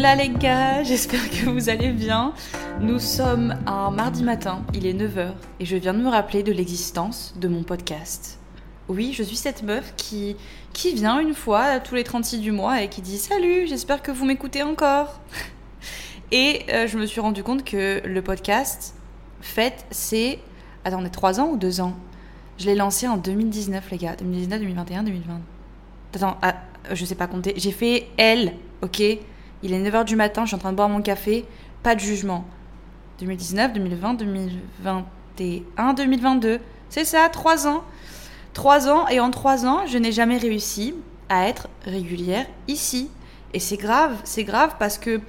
Hola les gars, j'espère que vous allez bien. Nous sommes un mardi matin, il est 9h et je viens de me rappeler de l'existence de mon podcast. Oui, je suis cette meuf qui, qui vient une fois tous les 36 du mois et qui dit Salut, j'espère que vous m'écoutez encore. Et euh, je me suis rendu compte que le podcast, fait, c'est. Attendez, 3 ans ou 2 ans? Je l'ai lancé en 2019, les gars. 2019, 2021, 2020. Attends, ah, je sais pas compter. J'ai fait L, ok? Il est 9h du matin, je suis en train de boire mon café. Pas de jugement. 2019, 2020, 2021, 2022. C'est ça, 3 ans. 3 ans, et en 3 ans, je n'ai jamais réussi à être régulière ici. Et c'est grave, c'est grave parce que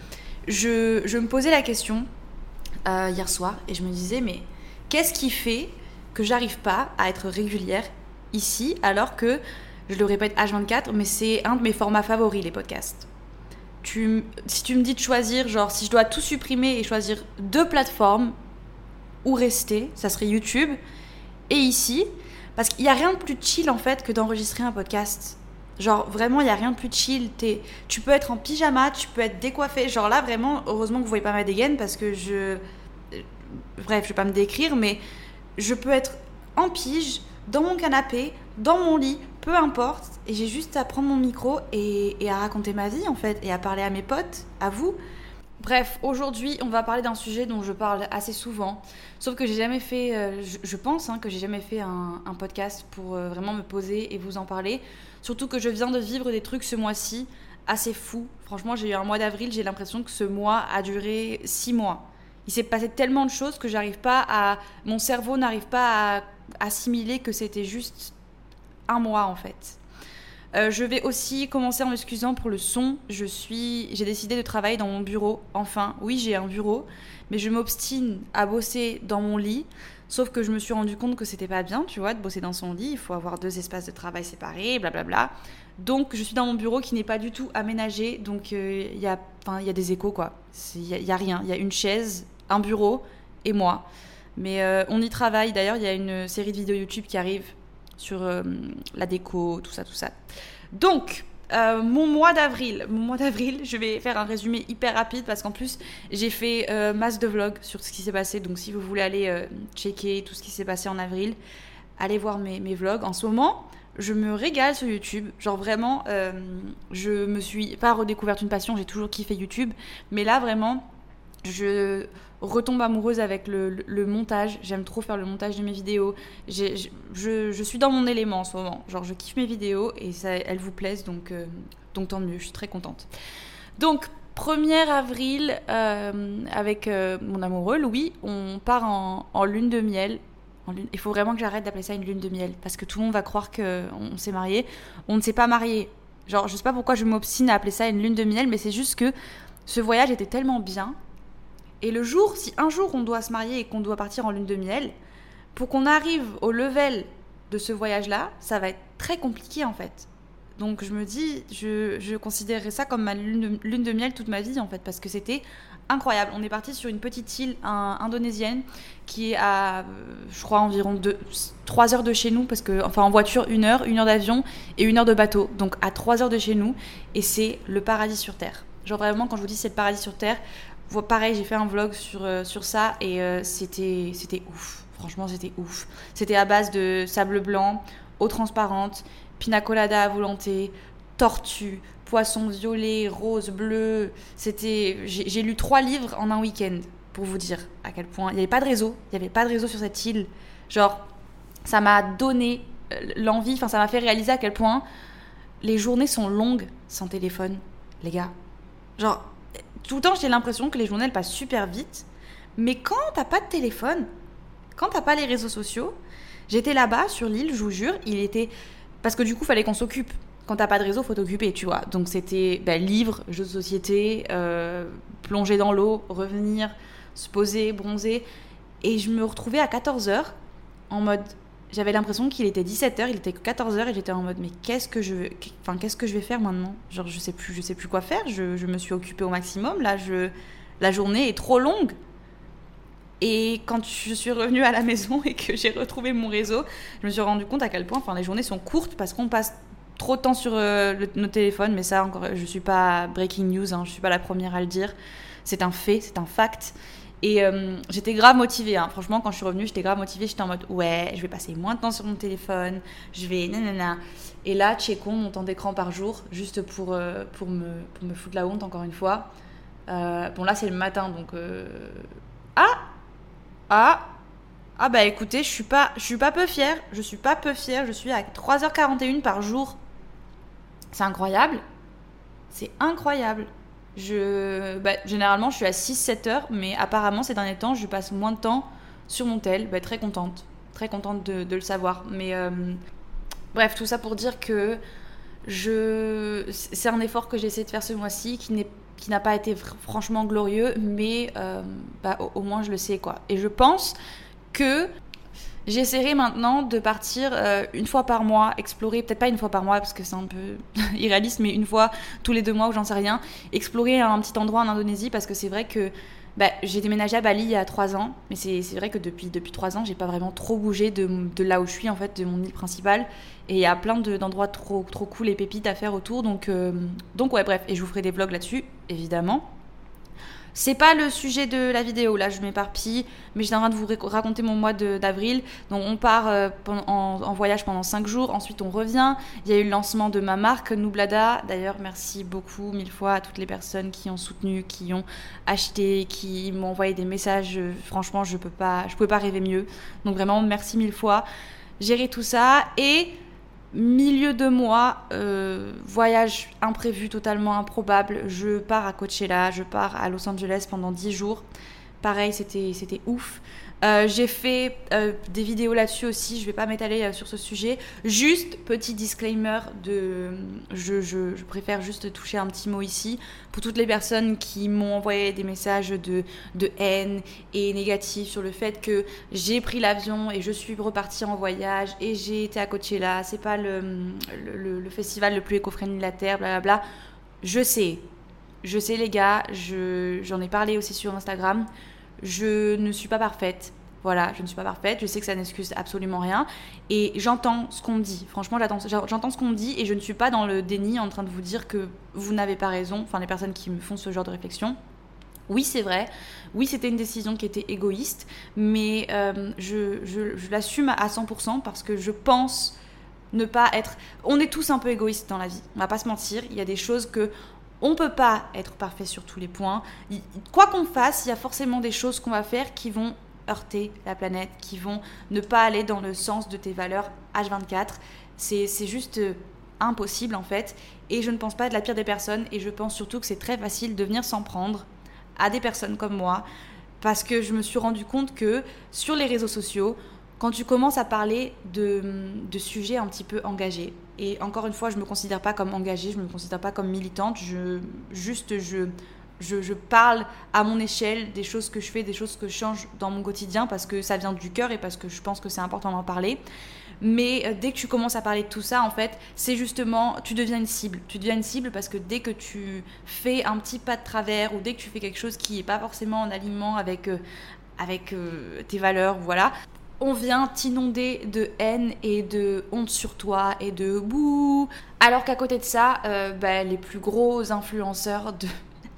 je, me posais la question euh, hier soir et je me disais, mais qu'est-ce qui fait que j'arrive pas à être régulière ici alors que, je le répète H24, mais c'est un de mes formats favoris, les podcasts. Si tu me dis de choisir, genre si je dois tout supprimer et choisir deux plateformes où rester, ça serait YouTube et ici, parce qu'il n'y a rien de plus chill en fait que d'enregistrer un podcast. Genre vraiment, il n'y a rien de plus chill. Tu peux être en pyjama, tu peux être décoiffé. Genre là, vraiment, heureusement que vous voyez pas ma dégaine parce que je. Bref, je vais pas me décrire, mais je peux être en pige, dans mon canapé, dans mon lit, peu importe. Et j'ai juste à prendre mon micro et, à raconter ma vie en fait, et à parler à mes potes, à vous. Bref, aujourd'hui, on va parler d'un sujet dont je parle assez souvent. Sauf que j'ai jamais fait, euh, je, pense hein, que j'ai jamais fait un, un podcast pour euh, vraiment me poser et vous en parler. Surtout que je viens de vivre des trucs ce mois-ci assez fous. Franchement, j'ai eu un mois d'avril, j'ai l'impression que ce mois a duré six mois. Il s'est passé tellement de choses que j'arrive pas à. Mon cerveau n'arrive pas à assimiler que c'était juste un mois en fait. Euh, je vais aussi commencer en m'excusant pour le son. Je suis, j'ai décidé de travailler dans mon bureau. Enfin, oui, j'ai un bureau, mais je m'obstine à bosser dans mon lit. Sauf que je me suis rendu compte que c'était pas bien, tu vois, de bosser dans son lit. Il faut avoir deux espaces de travail séparés, blablabla. Donc, je suis dans mon bureau qui n'est pas du tout aménagé. Donc, euh, il y a, enfin, il y a des échos quoi. Il y, y a rien. Il y a une chaise, un bureau et moi. Mais euh, on y travaille. D'ailleurs, il y a une série de vidéos YouTube qui arrive sur euh, la déco, tout ça, tout ça. Donc, euh, mon mois d'avril, mon mois d'avril, je vais faire un résumé hyper rapide parce qu'en plus j'ai fait masse de vlogs sur ce qui s'est passé. Donc, si vous voulez aller checker tout ce qui s'est passé en avril, allez voir mes, mes vlogs. En ce moment, je me régale sur YouTube. Genre vraiment, je me suis pas redécouverte une passion. J'ai toujours kiffé YouTube, mais là vraiment, je retombe amoureuse avec le, montage. J'aime trop faire le montage de mes vidéos. Je, je- suis dans mon élément en ce moment. Genre, je kiffe mes vidéos et ça, elles vous plaisent, donc, euh, donc tant mieux. Je suis très contente. Donc, 1er avril, euh, avec euh, mon amoureux Louis, on part en, en lune de miel. En lune- Il faut vraiment que j'arrête d'appeler ça une lune de miel parce que tout le monde va croire qu'on on s'est marié. On ne s'est pas marié. Genre, je sais pas pourquoi je m'obstine à appeler ça une lune de miel, mais c'est juste que ce voyage était tellement bien. Et le jour, si un jour on doit se marier et qu'on doit partir en lune de miel, pour qu'on arrive au level de ce voyage-là, ça va être très compliqué en fait. Donc je me dis, je, je considérerais ça comme ma lune de, miel toute ma vie en fait, parce que c'était incroyable. On est parti sur une petite île indonésienne qui est à, je crois, environ 3 heures de chez nous, parce que, enfin en voiture, une heure, une heure d'avion et une heure de bateau. Donc à 3 heures de chez nous, et c'est le paradis sur Terre. Genre vraiment, quand je vous dis c'est le paradis sur Terre, pareil, j'ai fait un vlog sur, euh, sur ça et euh, c'était c'était ouf. Franchement, c'était ouf. C'était à base de sable blanc, eau transparente, pina colada à volonté, tortue, poisson violet, rose, bleu. C'était, j'ai lu trois livres en un week-end pour vous dire à quel point il n'y avait pas de réseau. Il n'y avait pas de réseau sur cette île. Genre, ça m'a donné euh, l'envie. Enfin, ça m'a fait réaliser à quel point les journées sont longues sans téléphone, les gars. Genre, tout le temps, j'ai l'impression que les journées passent super vite. Mais quand t'as pas de téléphone, quand t'as pas les réseaux sociaux, j'étais là-bas sur l'île, je vous jure, il était parce que du coup, fallait qu'on s'occupe. Quand t'as pas de réseau, faut t'occuper, tu vois. Donc c'était bah, livres, jeux de société, euh, plonger dans l'eau, revenir, se poser, bronzer. Et je me retrouvais à 14h en mode. J'avais l'impression qu'il était 17h, il était 14h et j'étais en mode mais qu'est-ce que je enfin qu'est-ce que je vais faire maintenant? Genre je sais plus je sais plus quoi faire, je, me suis occupée au maximum là, je la journée est trop longue. Et quand je suis revenue à la maison et que j'ai retrouvé mon réseau, je me suis rendu compte à quel point enfin, les journées sont courtes parce qu'on passe trop de temps sur euh, nos téléphones. Mais ça, encore, je suis pas breaking news, hein, je suis pas la première à le dire. C'est un fait, c'est un fact. Et euh, j'étais grave motivée. Hein. Franchement, quand je suis revenue, j'étais grave motivée. J'étais en mode ouais, je vais passer moins de temps sur mon téléphone. Je vais nanana. Et là, checkons mon temps d'écran par jour, juste pour, euh, pour, me, pour me foutre la honte, encore une fois. bon, là, c'est le matin, donc. Ah ah ah bah écoutez, je suis pas je suis pas peu fière, je suis pas peu fière, je suis à 3h41 par jour. C'est incroyable. C'est incroyable. Je bah, généralement je suis à 6 7 heures mais apparemment ces derniers temps, je passe moins de temps sur mon tel, bah, très contente, très contente de, le savoir. Mais euh, bref, tout ça pour dire que je c'est un effort que j'essaie de faire ce mois-ci qui n'est n'a pas été franchement glorieux, mais euh, bah, au, moins je le sais quoi. Et je pense que j'essaierai maintenant de partir euh, une fois par mois, explorer, peut-être pas une fois par mois parce que c'est un peu irréaliste, mais une fois tous les deux mois ou j'en sais rien, explorer un petit endroit en Indonésie parce que c'est vrai que bah, j'ai déménagé à Bali il y a trois ans, mais c'est vrai que depuis, depuis trois ans, j'ai pas vraiment trop bougé de, de, là où je suis, en fait, de mon île principale. Et il y a plein d'endroits trop, trop cool et pépites à faire autour. Donc, euh, donc ouais, bref. Et je vous ferai des vlogs là-dessus, évidemment. C'est pas le sujet de la vidéo, là je m'éparpille, mais j'ai en train de vous raconter mon mois d'avril. Donc on part euh, en, voyage pendant 5 jours, ensuite on revient. Il y a eu le lancement de ma marque Nublada. D'ailleurs, merci beaucoup, mille fois à toutes les personnes qui ont soutenu, qui ont acheté, qui m'ont envoyé des messages. Franchement, je peux pas, je pouvais pas rêver mieux. Donc vraiment, merci mille fois. Gérer tout ça et Milieu de mois, euh, voyage imprévu, totalement improbable. Je pars à Coachella, je pars à Los Angeles pendant 10 jours. Pareil, c'était ouf. Euh, j'ai fait euh, des vidéos là-dessus aussi, je vais pas m'étaler euh, sur ce sujet. Juste, petit disclaimer, de, je, je, je, préfère juste toucher un petit mot ici. Pour toutes les personnes qui m'ont envoyé des messages de, de haine et négatifs sur le fait que j'ai pris l'avion et je suis repartie en voyage et j'ai été à Coachella, c'est pas le, le, festival le plus éco-friendly de la Terre, blablabla. Je sais, je sais les gars, j'en ai parlé aussi sur Instagram je ne suis pas parfaite. Voilà, je ne suis pas parfaite, je sais que ça n'excuse absolument rien. Et j'entends ce qu'on me dit. Franchement, j'entends ce qu'on me dit et je ne suis pas dans le déni en train de vous dire que vous n'avez pas raison, enfin les personnes qui me font ce genre de réflexion. Oui, c'est vrai. Oui, c'était une décision qui était égoïste, mais euh, je, je l'assume à 100% parce que je pense ne pas être. On est tous un peu égoïstes dans la vie. On va pas se mentir. Il y a des choses que on peut pas être parfait sur tous les points. Quoi qu'on fasse, il y a forcément des choses qu'on va faire qui vont heurter la planète, qui vont ne pas aller dans le sens de tes valeurs H24. C'est juste euh, impossible en fait. Et je ne pense pas être la pire des personnes. Et je pense surtout que c'est très facile de venir s'en prendre à des personnes comme moi. Parce que je me suis rendu compte que sur les réseaux sociaux, quand tu commences à parler de, sujets un petit peu engagés, et encore une fois, je ne me considère pas comme engagée, je ne me considère pas comme militante, je, juste je, je, parle à mon échelle des choses que je fais, des choses que je change dans mon quotidien parce que ça vient du cœur et parce que je pense que c'est important d'en parler. Mais euh, dès que tu commences à parler de tout ça, en fait, c'est justement, tu deviens une cible. Tu deviens une cible parce que dès que tu fais un petit pas de travers ou dès que tu fais quelque chose qui n'est pas forcément en alignement avec, euh, euh, tes valeurs, voilà, on vient t'inonder de haine et de honte sur toi et de bouh. Alors qu'à côté de ça, euh, bah, les plus gros influenceurs de,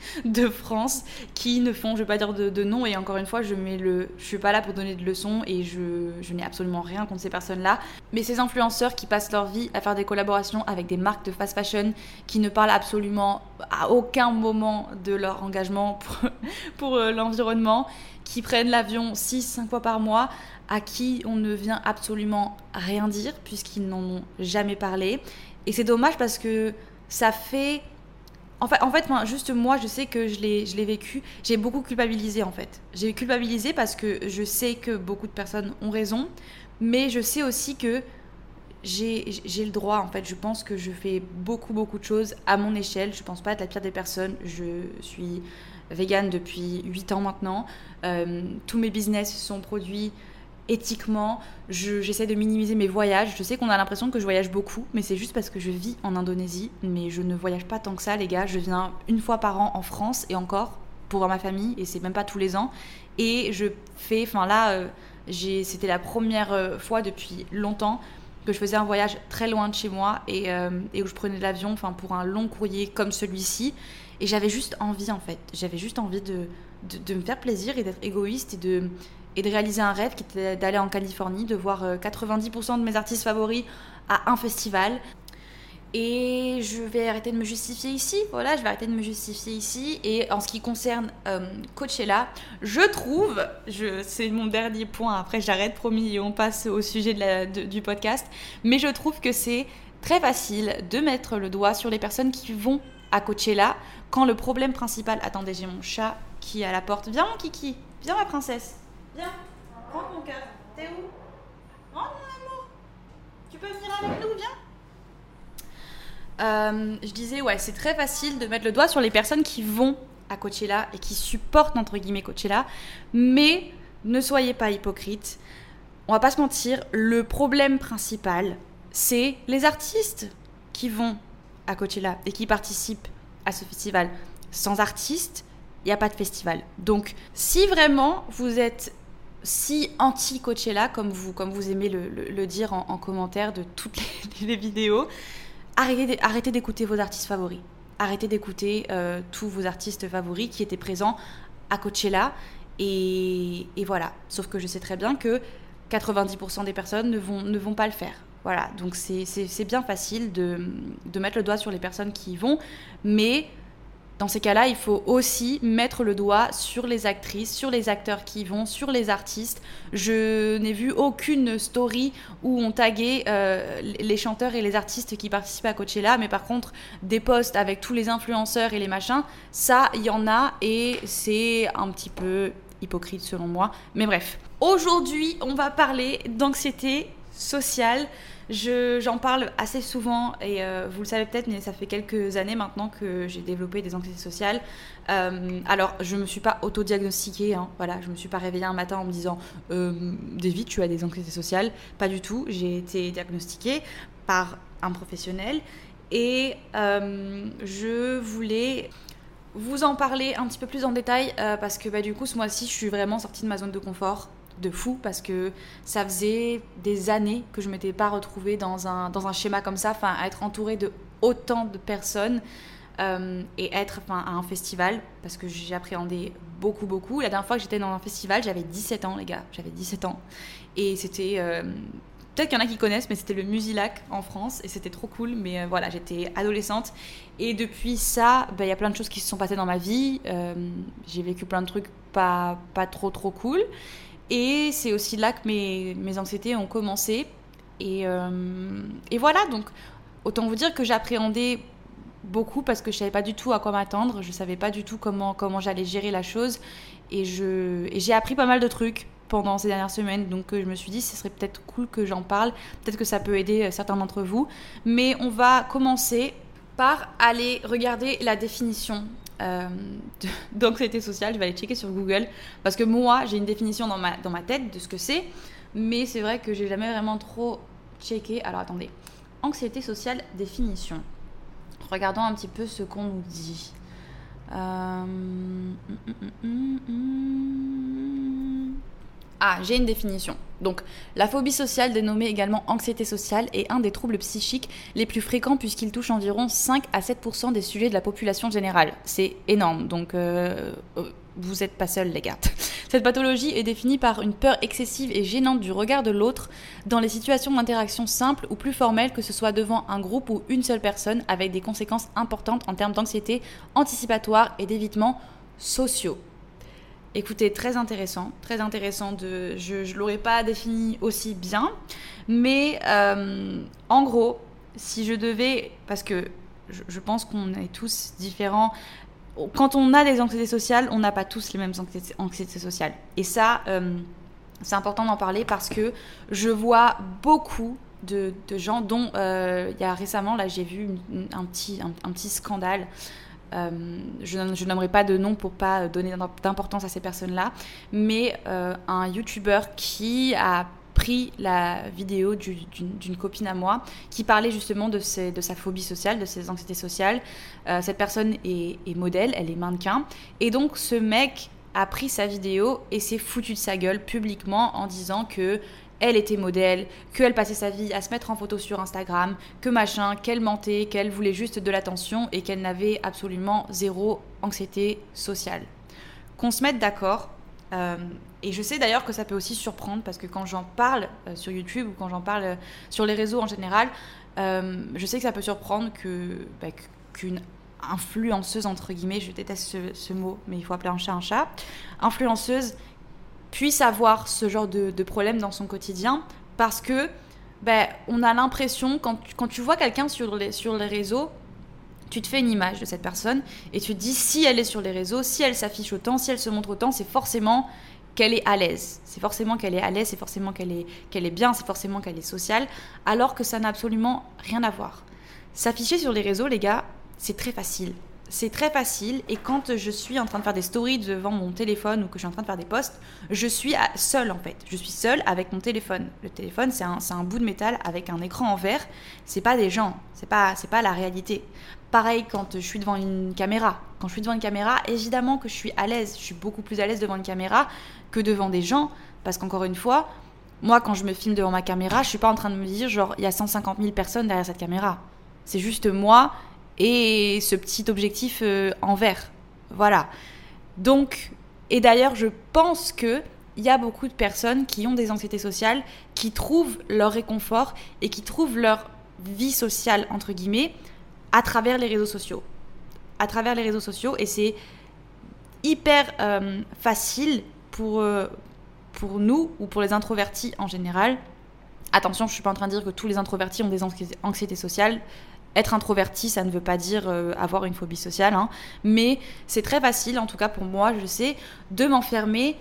de France qui ne font, je vais pas dire de, nom, et encore une fois, je mets le, je suis pas là pour donner de leçons et je, je n'ai absolument rien contre ces personnes-là. Mais ces influenceurs qui passent leur vie à faire des collaborations avec des marques de fast fashion qui ne parlent absolument à aucun moment de leur engagement pour, pour euh, l'environnement, qui prennent l'avion 6-5 fois par mois, à qui on ne vient absolument rien dire puisqu'ils n'en ont jamais parlé. Et c'est dommage parce que ça fait... En fait, juste moi, je sais que je l'ai vécu. J'ai beaucoup culpabilisé en fait. J'ai culpabilisé parce que je sais que beaucoup de personnes ont raison, mais je sais aussi que j'ai le droit, en fait. Je pense que je fais beaucoup, beaucoup de choses à mon échelle. Je pense pas être la pire des personnes. Je suis végane depuis 8 ans maintenant. Euh, tous mes business sont produits éthiquement. J'essaie de minimiser mes voyages. Je sais qu'on a l'impression que je voyage beaucoup, mais c'est juste parce que je vis en Indonésie. Mais je ne voyage pas tant que ça, les gars. Je viens une fois par an en France et encore pour voir ma famille, et c'est même pas tous les ans. Et je fais, enfin là, euh, c'était la première euh, fois depuis longtemps que je faisais un voyage très loin de chez moi et, euh, où je prenais l'avion enfin pour un long courrier comme celui-ci et j'avais juste envie en fait j'avais juste envie de, de, me faire plaisir et d'être égoïste et de, et de réaliser un rêve qui était d'aller en Californie de voir 90% de mes artistes favoris à un festival et je vais arrêter de me justifier ici. Voilà, je vais arrêter de me justifier ici. Et en ce qui concerne euh, Coachella, je trouve, je, c'est mon dernier point, après j'arrête, promis, et on passe au sujet du podcast. Mais je trouve que c'est très facile de mettre le doigt sur les personnes qui vont à Coachella quand le problème principal. Attendez, j'ai mon chat qui est à la porte. Viens, mon kiki. Viens, ma princesse. Viens. Prends mon cœur. T'es où? Oh, mon amour. Tu peux venir avec nous, viens. Euh, je disais, ouais, c'est très facile de mettre le doigt sur les personnes qui vont à Coachella et qui supportent, entre guillemets, Coachella. Mais ne soyez pas hypocrites. On va pas se mentir, le problème principal, c'est les artistes qui vont à Coachella et qui participent à ce festival. Sans artistes, il n'y a pas de festival. Donc, si vraiment vous êtes si anti-Coachella, comme vous, comme vous aimez le, dire en, commentaire de toutes les vidéos, arrêtez, d'écouter vos artistes favoris. Arrêtez d'écouter euh, tous vos artistes favoris qui étaient présents à Coachella. Et, voilà. Sauf que je sais très bien que 90% des personnes ne vont, ne vont pas le faire. Voilà, donc c'est bien facile de, de, mettre le doigt sur les personnes qui y vont, mais dans ces cas-là, il faut aussi mettre le doigt sur les actrices, sur les acteurs qui y vont, sur les artistes. Je n'ai vu aucune story où on taguait euh, les chanteurs et les artistes qui participaient à Coachella, mais par contre, des posts avec tous les influenceurs et les machins, ça, il y en a et c'est un petit peu hypocrite selon moi. Mais bref, aujourd'hui, on va parler d'anxiété sociale. J'en parle assez souvent et euh, vous le savez peut-être, mais ça fait quelques années maintenant que j'ai développé des anxiétés sociales. Euh, alors, je ne me suis pas auto-diagnostiquée, hein, voilà, je ne me suis pas réveillée un matin en me disant euh, David, tu as des anxiétés sociales. Pas du tout, j'ai été diagnostiquée par un professionnel et je voulais vous en parler un petit peu plus en détail parce que bah, du coup, ce mois-ci, je suis vraiment sortie de ma zone de confort de fou parce que ça faisait des années que je m'étais pas retrouvée dans un, dans un schéma comme ça, enfin être entourée de autant de personnes euh, et être à un festival parce que j'ai appréhendé beaucoup beaucoup. La dernière fois que j'étais dans un festival, j'avais 17 ans les gars, j'avais 17 ans et c'était euh, Peut-être qu'il y en a qui connaissent, mais c'était le Musilac en France et c'était trop cool. Mais euh, voilà, j'étais adolescente et depuis ça, bah, il y a plein de choses qui se sont passées dans ma vie. j'ai vécu plein de trucs pas, pas trop trop cool. Et c'est aussi là que mes, mes anxiétés ont commencé. Et, euh, et, voilà, donc autant vous dire que j'appréhendais beaucoup parce que je savais pas du tout à quoi m'attendre, je savais pas du tout comment, comment j'allais gérer la chose. Et j'ai appris pas mal de trucs pendant ces dernières semaines, donc euh, je me suis dit ce serait peut-être cool que j'en parle, peut-être que ça peut aider euh, certains d'entre vous. Mais on va commencer par aller regarder la définition euh, d'anxiété sociale. Je vais aller checker sur Google parce que moi, j'ai une définition dans ma, dans ma tête de ce que c'est, mais c'est vrai que j'ai jamais vraiment trop checké. Alors attendez, anxiété sociale, définition. Regardons un petit peu ce qu'on nous dit. Euh... Ah, j'ai une définition. Donc, la phobie sociale, dénommée également anxiété sociale, est un des troubles psychiques les plus fréquents puisqu'il touche environ 5 à 7% des sujets de la population générale. C'est énorme, donc euh, euh, vous n'êtes pas seuls les gars. Cette pathologie est définie par une peur excessive et gênante du regard de l'autre dans les situations d'interaction simples ou plus formelles, que ce soit devant un groupe ou une seule personne, avec des conséquences importantes en termes d'anxiété anticipatoire et d'évitement sociaux. Écoutez, très intéressant, très intéressant. De, je ne l'aurais pas défini aussi bien, mais euh, en gros, si je devais, parce que je, pense qu'on est tous différents, quand on a des anxiétés sociales, on n'a pas tous les mêmes anxiétés, sociales. Et ça, euh, c'est important d'en parler parce que je vois beaucoup de, gens dont il y a récemment, là j'ai vu un, petit, un, petit scandale. Je, je n'aimerais pas de nom pour pas donner d'importance à ces personnes-là, mais un YouTuber qui a pris la vidéo d'une copine à moi qui parlait justement de, de, sa phobie sociale, de ses anxiétés sociales. Euh, cette personne est, modèle, elle est mannequin. Et donc ce mec a pris sa vidéo et s'est foutu de sa gueule publiquement en disant que elle était modèle, qu'elle passait sa vie à se mettre en photo sur Instagram, que machin, qu'elle mentait, qu'elle voulait juste de l'attention et qu'elle n'avait absolument zéro anxiété sociale. Qu'on se mette d'accord, euh, et je sais d'ailleurs que ça peut aussi surprendre parce que quand j'en parle euh, sur YouTube ou quand j'en parle euh, sur les réseaux en général, je sais que ça peut surprendre bah, qu'une influenceuse entre guillemets, je déteste ce, mot, mais il faut appeler un chat un chat, influenceuse puisse avoir ce genre de, problème dans son quotidien parce que ben, on a l'impression quand, quand tu vois quelqu'un sur les, sur les réseaux tu te fais une image de cette personne et tu te dis si elle est sur les réseaux, si elle s'affiche autant, si elle se montre autant, c'est forcément qu'elle est à l'aise. C'est forcément qu'elle est à l'aise, c'est forcément qu'elle est, qu'elle est bien, c'est forcément qu'elle est sociale, alors que ça n'a absolument rien à voir. S'afficher sur les réseaux, les gars, c'est très facile c'est très facile et quand je suis en train de faire des stories devant mon téléphone ou que je suis en train de faire des posts, je suis seule en fait. Je suis seule avec mon téléphone. Le téléphone, c'est un, un, bout de métal avec un écran en verre. C'est pas des gens, c'est pas, pas la réalité. Pareil quand je suis devant une caméra. Quand je suis devant une caméra, évidemment que je suis à l'aise. Je suis beaucoup plus à l'aise devant une caméra que devant des gens parce qu'encore une fois, moi quand je me filme devant ma caméra, je suis pas en train de me dire genre il y a 150 000 personnes derrière cette caméra. C'est juste moi et ce petit objectif euh, en vert. Voilà. Donc, et d'ailleurs, je pense que il y a beaucoup de personnes qui ont des anxiétés sociales, qui trouvent leur réconfort et qui trouvent leur vie sociale, entre guillemets, à travers les réseaux sociaux. À travers les réseaux sociaux. Et c'est hyper euh, facile pour, euh, pour nous ou pour les introvertis en général. Attention, je suis pas en train de dire que tous les introvertis ont des anxiétés sociales être introverti, ça ne veut pas dire euh, avoir une phobie sociale, hein. mais c'est très facile, en tout cas pour moi, je sais, de m'enfermer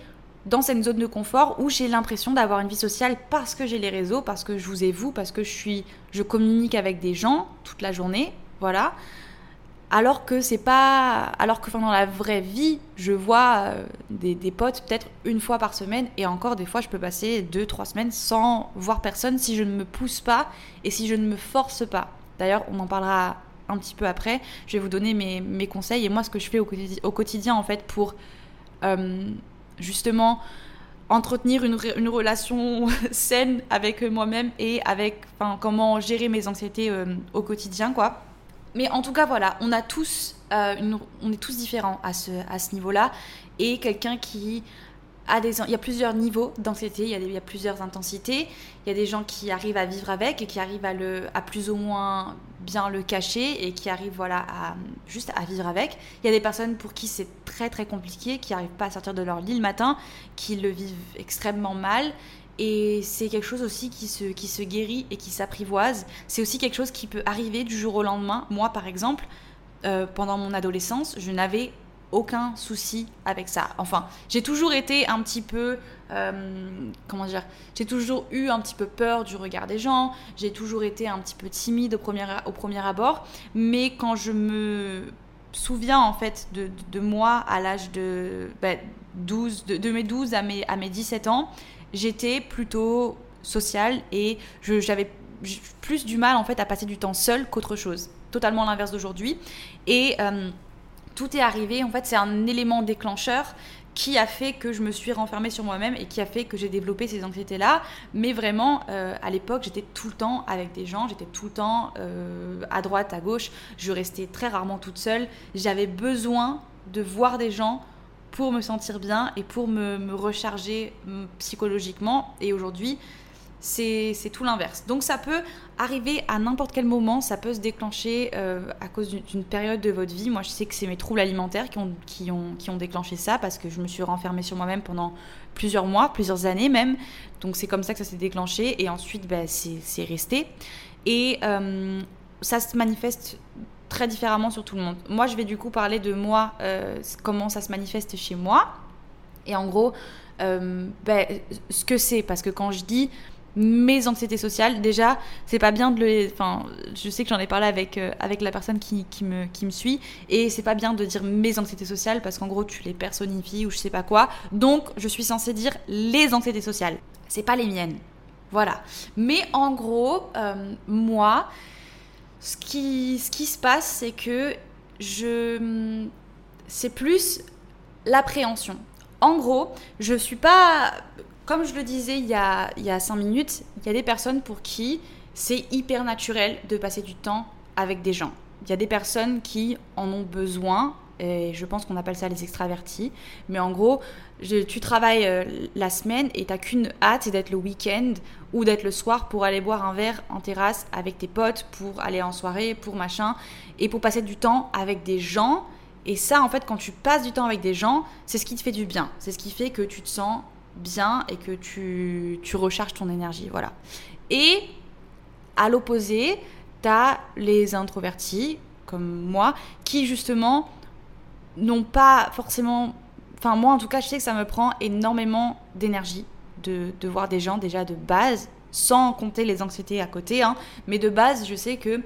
dans cette zone de confort où j'ai l'impression d'avoir une vie sociale parce que j'ai les réseaux, parce que je vous ai vous, parce que je suis, je communique avec des gens toute la journée, voilà. Alors que c'est pas, alors que dans la vraie vie, je vois euh, des, des, potes peut-être une fois par semaine et encore des fois je peux passer deux trois semaines sans voir personne si je ne me pousse pas et si je ne me force pas. D'ailleurs, on en parlera un petit peu après. Je vais vous donner mes, conseils et moi ce que je fais au, quotidien, en fait pour euh, justement entretenir une, relation saine avec moi-même et avec comment gérer mes anxiétés euh, au quotidien quoi. Mais en tout cas voilà, on a tous euh, on est tous différents à à ce niveau-là et quelqu'un qui il y a plusieurs niveaux d'anxiété, il, y a plusieurs intensités. Il y a des gens qui arrivent à vivre avec et qui arrivent à, plus ou moins bien le cacher et qui arrivent voilà, juste à vivre avec. Il y a des personnes pour qui c'est très très compliqué, qui n'arrivent pas à sortir de leur lit le matin, qui le vivent extrêmement mal. Et c'est quelque chose aussi qui se, qui se guérit et qui s'apprivoise. C'est aussi quelque chose qui peut arriver du jour au lendemain. Moi, par exemple, euh, pendant mon adolescence, je n'avais aucun souci avec ça. Enfin, j'ai toujours été un petit peu, euh, comment dire, j'ai toujours eu un petit peu peur du regard des gens, j'ai toujours été un petit peu timide au premier, abord, mais quand je me souviens en fait de, moi à l'âge de, 12, bah, de, mes 12 à mes, à mes 17 ans, j'étais plutôt sociale et j'avais plus du mal en fait à passer du temps seul qu'autre chose. Totalement l'inverse d'aujourd'hui. Et euh, tout est arrivé. En fait, c'est un élément déclencheur qui a fait que je me suis renfermée sur moi-même et qui a fait que j'ai développé ces anxiétés-là. Mais vraiment, euh, à l'époque, j'étais tout le temps avec des gens, j'étais tout le temps euh, à droite, à gauche. Je restais très rarement toute seule. J'avais besoin de voir des gens pour me sentir bien et pour me, me recharger psychologiquement. Et aujourd'hui, c'est tout l'inverse. Donc ça peut arriver à n'importe quel moment, ça peut se déclencher euh, à cause d'une période de votre vie. Moi, je sais que c'est mes troubles alimentaires qui ont, déclenché ça parce que je me suis renfermée sur moi-même pendant plusieurs mois, plusieurs années même. Donc c'est comme ça que ça s'est déclenché et ensuite bah, c'est resté. Et euh, ça se manifeste très différemment sur tout le monde. Moi, je vais du coup parler de moi, euh, comment ça se manifeste chez moi. Et en gros, ben, ce que c'est, parce que quand je dis mes anxiétés sociales. Déjà, c'est pas bien de le. Enfin, je sais que j'en ai parlé avec, euh, avec la personne qui, me suit, et c'est pas bien de dire mes anxiétés sociales parce qu'en gros, tu les personnifies ou je sais pas quoi. Donc, je suis censée dire les anxiétés sociales. C'est pas les miennes. Voilà. Mais en gros, euh, moi, ce qui, ce qui se passe, c'est que je. C'est plus l'appréhension. En gros, je suis pas comme je le disais il y a, il y a cinq minutes, il y a des personnes pour qui c'est hyper naturel de passer du temps avec des gens. Il y a des personnes qui en ont besoin, et je pense qu'on appelle ça les extravertis. Mais en gros, tu travailles euh, la semaine et t'as qu'une hâte, c'est d'être le week-end ou d'être le soir pour aller boire un verre en terrasse avec tes potes, pour aller en soirée, pour machin, et pour passer du temps avec des gens. Et ça, en fait, quand tu passes du temps avec des gens, c'est ce qui te fait du bien. C'est ce qui fait que tu te sens bien et que tu, tu recharges ton énergie. Voilà. Et à l'opposé, tu as les introvertis, comme moi, qui justement n'ont pas forcément. Enfin, moi en tout cas, je sais que ça me prend énormément d'énergie de, de, voir des gens déjà de base, sans compter les anxiétés à côté. Hein, mais de base, je sais que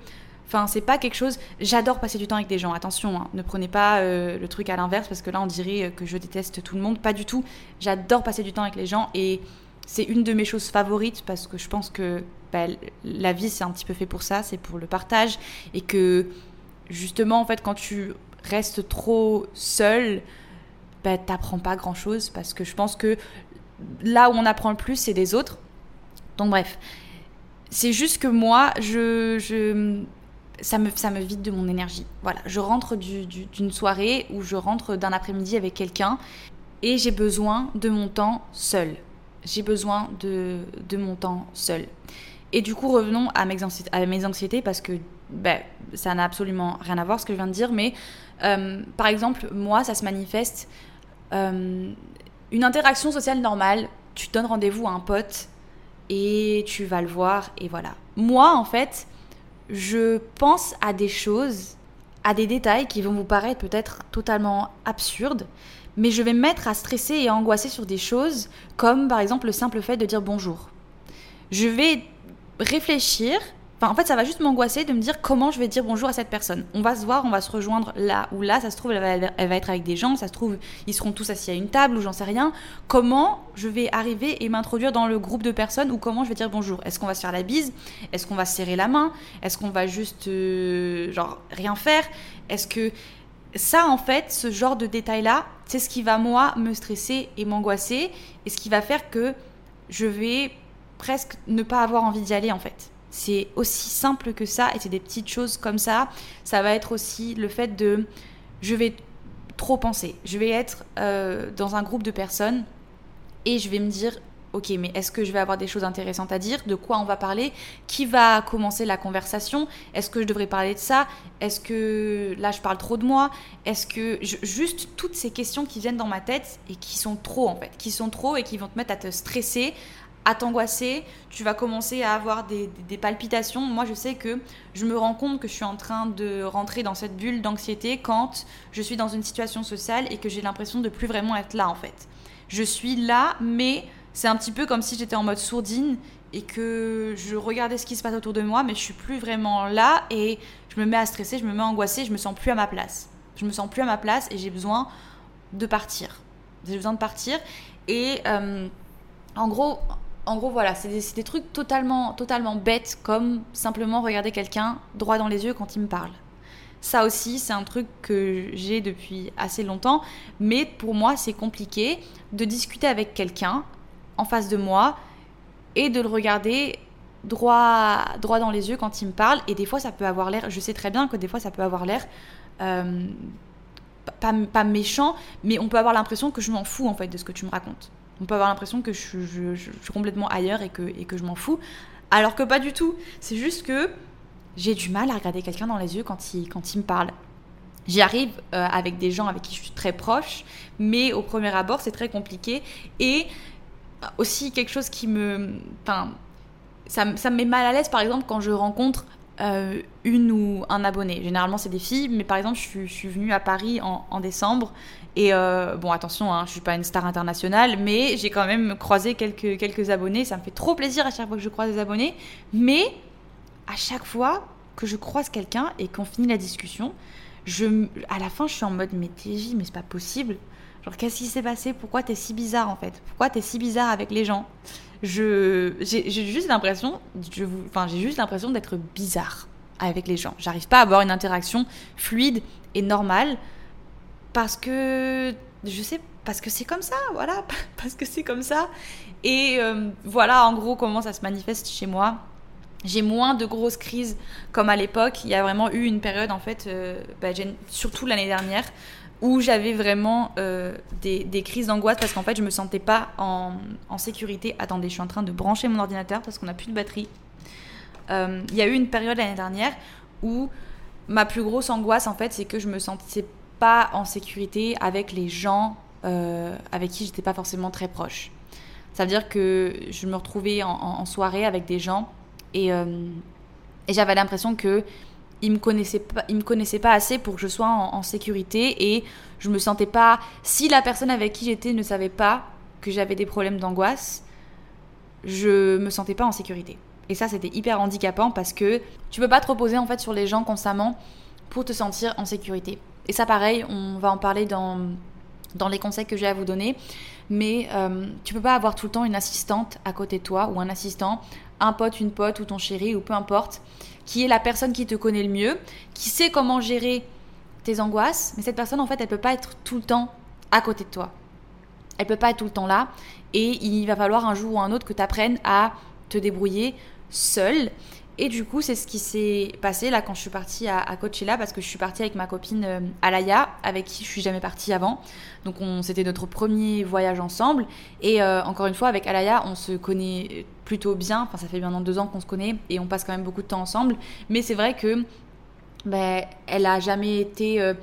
Enfin, c'est pas quelque chose. J'adore passer du temps avec des gens. Attention, hein. ne prenez pas euh, le truc à l'inverse parce que là, on dirait que je déteste tout le monde. Pas du tout. J'adore passer du temps avec les gens et c'est une de mes choses favorites parce que je pense que bah, la vie, c'est un petit peu fait pour ça. C'est pour le partage et que justement, en fait, quand tu restes trop seul, bah, t'apprends pas grand chose parce que je pense que là où on apprend le plus, c'est des autres. Donc, bref. C'est juste que moi, je, je ça me, ça me vide de mon énergie. Voilà, je rentre d'une soirée ou je rentre d'un après-midi avec quelqu'un et j'ai besoin de mon temps seul. J'ai besoin de, de, mon temps seul. Et du coup, revenons à mes à mes anxiétés parce que ben, ça n'a absolument rien à voir ce que je viens de dire, mais euh, par exemple, moi, ça se manifeste euh, une interaction sociale normale. Tu donnes rendez-vous à un pote et tu vas le voir et voilà. Moi, en fait, je pense à des choses, à des détails qui vont vous paraître peut-être totalement absurdes, mais je vais me mettre à stresser et à angoisser sur des choses comme par exemple le simple fait de dire bonjour. Je vais réfléchir en fait, ça va juste m'angoisser de me dire comment je vais dire bonjour à cette personne. On va se voir, on va se rejoindre là ou là. Ça se trouve, elle va, être avec des gens. Ça se trouve, ils seront tous assis à une table ou j'en sais rien. Comment je vais arriver et m'introduire dans le groupe de personnes ou comment je vais dire bonjour? Est-ce qu'on va se faire la bise? Est-ce qu'on va se serrer la main? Est-ce qu'on va juste, euh, genre, rien faire? Est-ce que ça, en fait, ce genre de détails-là, c'est ce qui va, moi, me stresser et m'angoisser et ce qui va faire que je vais presque ne pas avoir envie d'y aller, en fait. C'est aussi simple que ça et c'est des petites choses comme ça. Ça va être aussi le fait de je vais trop penser. Je vais être euh, dans un groupe de personnes et je vais me dire ok, mais est-ce que je vais avoir des choses intéressantes à dire? De quoi on va parler? Qui va commencer la conversation? Est-ce que je devrais parler de ça? Est-ce que là je parle trop de moi? Est-ce que juste toutes ces questions qui viennent dans ma tête et qui sont trop en fait, qui sont trop et qui vont te mettre à te stresser, à t'angoisser, tu vas commencer à avoir des, palpitations. Moi, je sais que je me rends compte que je suis en train de rentrer dans cette bulle d'anxiété quand je suis dans une situation sociale et que j'ai l'impression de plus vraiment être là, en fait. Je suis là, mais c'est un petit peu comme si j'étais en mode sourdine et que je regardais ce qui se passe autour de moi, mais je suis plus vraiment là et je me mets à stresser, je me mets à angoisser, je me sens plus à ma place. Je me sens plus à ma place et j'ai besoin de partir. J'ai besoin de partir et euh, en gros, en gros, voilà, c'est des, trucs totalement, totalement bêtes, comme simplement regarder quelqu'un droit dans les yeux quand il me parle. Ça aussi, c'est un truc que j'ai depuis assez longtemps, mais pour moi, c'est compliqué de discuter avec quelqu'un en face de moi et de le regarder droit, droit dans les yeux quand il me parle. Et des fois, ça peut avoir l'air, je sais très bien que des fois, ça peut avoir l'air euh, pas, pas méchant, mais on peut avoir l'impression que je m'en fous en fait de ce que tu me racontes. On peut avoir l'impression que je, suis complètement ailleurs et que, je m'en fous. Alors que pas du tout. C'est juste que j'ai du mal à regarder quelqu'un dans les yeux quand il, quand il me parle. J'y arrive euh, avec des gens avec qui je suis très proche, mais au premier abord, c'est très compliqué. Et aussi quelque chose qui me... Enfin, ça, ça me met mal à l'aise, par exemple, quand je rencontre euh, une ou un abonné. Généralement, c'est des filles, mais par exemple, je, suis venue à Paris en, décembre. Et euh, bon, attention, hein, je suis pas une star internationale, mais j'ai quand même croisé quelques, quelques abonnés. Ça me fait trop plaisir à chaque fois que je croise des abonnés. Mais à chaque fois que je croise quelqu'un et qu'on finit la discussion, je, à la fin, je suis en mode Mais TJ, mais c'est pas possible. Genre, qu'est-ce qui s'est passé? Pourquoi t'es si bizarre en fait? Pourquoi t'es si bizarre avec les gens? J'ai juste l'impression je enfin j'ai juste l'impression d'être bizarre avec les gens j'arrive pas à avoir une interaction fluide et normale parce que je sais parce que c'est comme ça voilà parce que c'est comme ça et euh, voilà en gros comment ça se manifeste chez moi j'ai moins de grosses crises comme à l'époque il y a vraiment eu une période en fait euh, bah, surtout l'année dernière où j'avais vraiment euh, des, crises d'angoisse parce qu'en fait je me sentais pas en, sécurité. Attendez, je suis en train de brancher mon ordinateur parce qu'on n'a plus de batterie. Il y a eu une période l'année dernière où ma plus grosse angoisse en fait c'est que je me sentais pas en sécurité avec les gens euh, avec qui j'étais pas forcément très proche. Ça veut dire que je me retrouvais en, soirée avec des gens et, et j'avais l'impression que il me connaissait pas, il me connaissait pas assez pour que je sois en, sécurité et je me sentais pas. Si la personne avec qui j'étais ne savait pas que j'avais des problèmes d'angoisse, je me sentais pas en sécurité. Et ça, c'était hyper handicapant parce que tu peux pas te reposer en fait sur les gens constamment pour te sentir en sécurité. Et ça, pareil, on va en parler dans, dans les conseils que j'ai à vous donner. Mais euh, tu peux pas avoir tout le temps une assistante à côté de toi ou un assistant, un pote, une pote ou ton chéri ou peu importe, qui est la personne qui te connaît le mieux, qui sait comment gérer tes angoisses, mais cette personne en fait elle peut pas être tout le temps à côté de toi. Elle peut pas être tout le temps là et il va falloir un jour ou un autre que tu apprennes à te débrouiller seul. Et du coup, c'est ce qui s'est passé là quand je suis partie à, Coachella parce que je suis partie avec ma copine euh, Alaya, avec qui je suis jamais partie avant. Donc c'était notre premier voyage ensemble. Et euh, encore une fois, avec Alaya, on se connaît plutôt bien. Enfin, ça fait maintenant deux ans qu'on se connaît et on passe quand même beaucoup de temps ensemble. Mais c'est vrai que ben, elle a jamais été euh,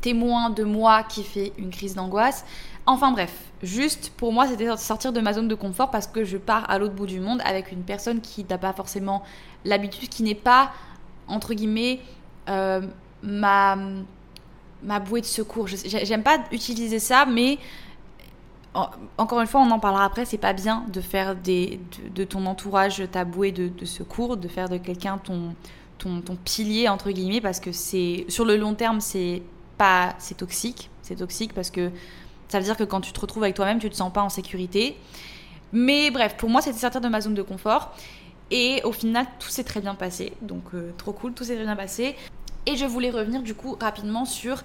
témoin de moi qui fait une crise d'angoisse. Enfin bref, juste pour moi c'était sortir de ma zone de confort parce que je pars à l'autre bout du monde avec une personne qui n'a pas forcément l'habitude, qui n'est pas, entre guillemets, euh, ma, ma bouée de secours. J'aime pas utiliser ça, mais encore une fois, on en parlera après, c'est pas bien de faire des, de, ton entourage ta bouée de, secours, de faire de quelqu'un ton, ton, ton, pilier, entre guillemets, parce que c'est sur le long terme, c'est pas c'est toxique. C'est toxique parce que ça veut dire que quand tu te retrouves avec toi-même, tu te sens pas en sécurité. Mais bref, pour moi, c'était sortir de ma zone de confort. Et au final, tout s'est très bien passé. Donc, euh, trop cool, tout s'est très bien passé. Et je voulais revenir du coup rapidement sur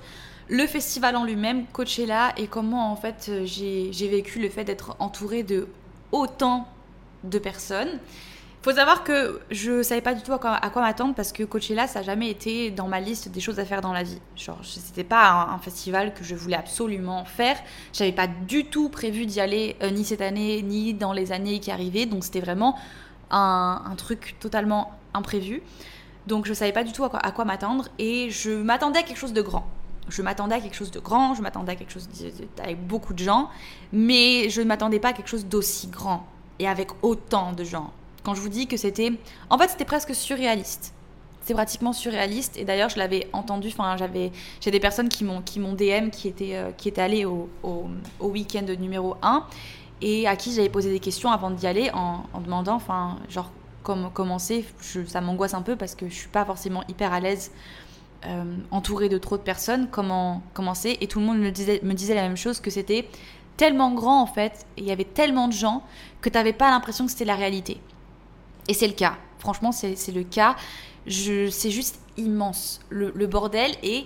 le festival en lui-même, Coachella, et comment en fait euh, j'ai vécu le fait d'être entourée de autant de personnes faut savoir que je savais pas du tout à quoi, m'attendre parce que Coachella, ça n'a jamais été dans ma liste des choses à faire dans la vie. Genre, c'était pas un, festival que je voulais absolument faire. J'avais pas du tout prévu d'y aller euh, ni cette année ni dans les années qui arrivaient. Donc, c'était vraiment un, truc totalement imprévu. Donc, je savais pas du tout à quoi, m'attendre et je m'attendais à quelque chose de grand. Je m'attendais à quelque chose de grand, je m'attendais à quelque chose avec beaucoup de gens, mais je ne m'attendais pas à quelque chose d'aussi grand et avec autant de gens quand je vous dis que c'était. En fait, c'était presque surréaliste. C'est pratiquement surréaliste. Et d'ailleurs, je l'avais entendu. Enfin, j'avais. J'ai des personnes qui m'ont qui m'ont DM qui étaient euh, qui étaient allées au, au, week-end numéro 1 et à qui j'avais posé des questions avant d'y aller en, demandant, enfin, genre comment commencer. ça m'angoisse un peu parce que je suis pas forcément hyper à l'aise. Euh, entourée de trop de personnes, comment commencer? Et tout le monde me disait, la même chose que c'était tellement grand en fait, et il y avait tellement de gens que tu n'avais pas l'impression que c'était la réalité. Et c'est le cas. Franchement, c'est le cas. C'est juste immense. Le, bordel est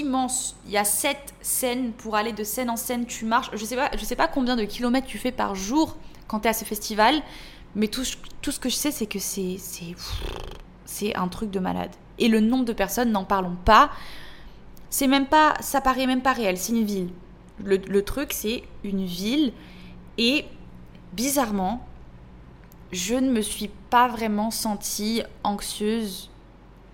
immense. Il y a sept scènes pour aller de scène en scène. Tu marches. Je sais pas, je sais pas combien de kilomètres tu fais par jour quand tu es à ce festival. Mais tout, ce que je sais, c'est que c'est un truc de malade. Et le nombre de personnes, n'en parlons pas. C'est même pas, ça paraît même pas réel. C'est une ville. Le, le truc, c'est une ville. Et bizarrement, je ne me suis pas vraiment sentie anxieuse.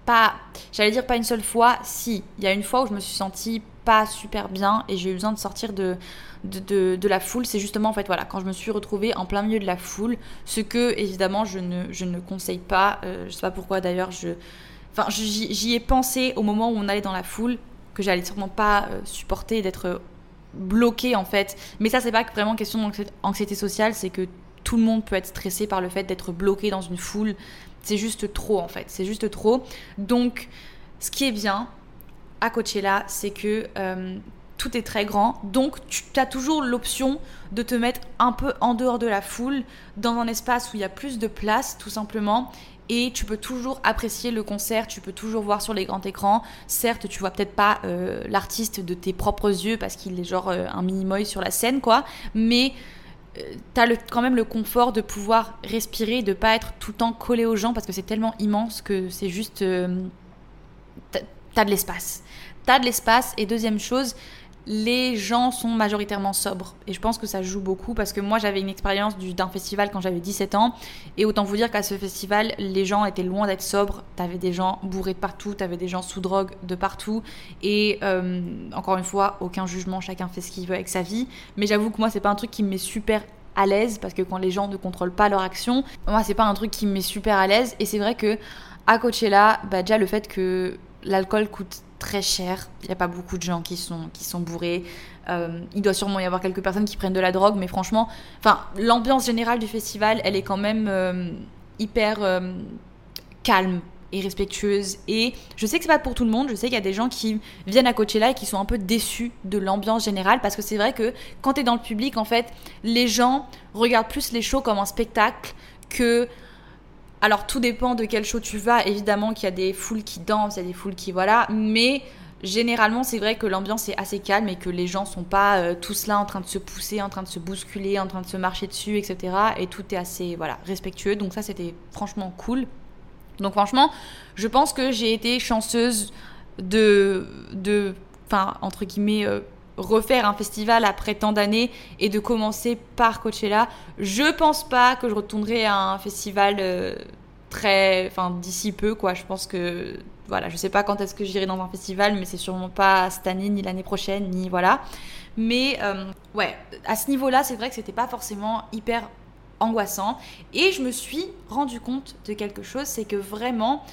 Pas, j'allais dire pas une seule fois, si. Il y a une fois où je me suis sentie pas super bien et j'ai eu besoin de sortir de, de, la foule. C'est justement en fait, voilà, quand je me suis retrouvée en plein milieu de la foule, ce que évidemment je ne, je ne conseille pas. Euh, je sais pas pourquoi d'ailleurs je Enfin, j'y ai pensé au moment où on allait dans la foule, que j'allais sûrement pas euh, supporter d'être bloqué en fait. Mais ça, c'est pas vraiment question d'anxiété sociale, c'est que tout le monde peut être stressé par le fait d'être bloqué dans une foule. C'est juste trop en fait, c'est juste trop. Donc, ce qui est bien à Coachella, c'est que euh, tout est très grand. Donc, tu as toujours l'option de te mettre un peu en dehors de la foule, dans un espace où il y a plus de place, tout simplement. Et tu peux toujours apprécier le concert, tu peux toujours voir sur les grands écrans. Certes, tu vois peut-être pas euh, l'artiste de tes propres yeux parce qu'il est genre euh, un mini-moy sur la scène, quoi. Mais tu as quand même le confort de pouvoir respirer, de pas être tout le temps collé aux gens parce que c'est tellement immense que c'est juste. t'as de l'espace. T'as de l'espace. Et deuxième chose, les gens sont majoritairement sobres. Et je pense que ça joue beaucoup parce que moi j'avais une expérience d'un festival quand j'avais 17 ans. Et autant vous dire qu'à ce festival, les gens étaient loin d'être sobres. T'avais des gens bourrés de partout, t'avais des gens sous drogue de partout. Et euh, encore une fois, aucun jugement, chacun fait ce qu'il veut avec sa vie. Mais j'avoue que moi c'est pas un truc qui me met super à l'aise parce que quand les gens ne contrôlent pas leur action, moi c'est pas un truc qui me met super à l'aise. Et c'est vrai que à Coachella, bah, déjà le fait que l'alcool coûte très cher. Il n'y a pas beaucoup de gens qui sont, qui sont bourrés. Euh, il doit sûrement y avoir quelques personnes qui prennent de la drogue, mais franchement, l'ambiance générale du festival, elle est quand même euh, hyper euh, calme et respectueuse. Et je sais que c'est pas pour tout le monde. Je sais qu'il y a des gens qui viennent à Coachella et qui sont un peu déçus de l'ambiance générale parce que c'est vrai que quand tu es dans le public, en fait, les gens regardent plus les shows comme un spectacle que alors tout dépend de quel show tu vas. Évidemment qu'il y a des foules qui dansent, il y a des foules qui voilà, mais généralement c'est vrai que l'ambiance est assez calme et que les gens sont pas euh, tous là en train de se pousser, en train de se bousculer, en train de se marcher dessus, etc. Et tout est assez voilà respectueux. Donc ça c'était franchement cool. Donc franchement, je pense que j'ai été chanceuse de de enfin entre guillemets euh, refaire un festival après tant d'années et de commencer par Coachella. Je pense pas que je retournerai à un festival euh, très, enfin d'ici peu quoi. Je pense que voilà, je sais pas quand est-ce que j'irai dans un festival, mais c'est sûrement pas cette année ni l'année prochaine ni voilà. Mais euh, ouais, à ce niveau-là, c'est vrai que c'était pas forcément hyper angoissant et je me suis rendu compte de quelque chose, c'est que vraiment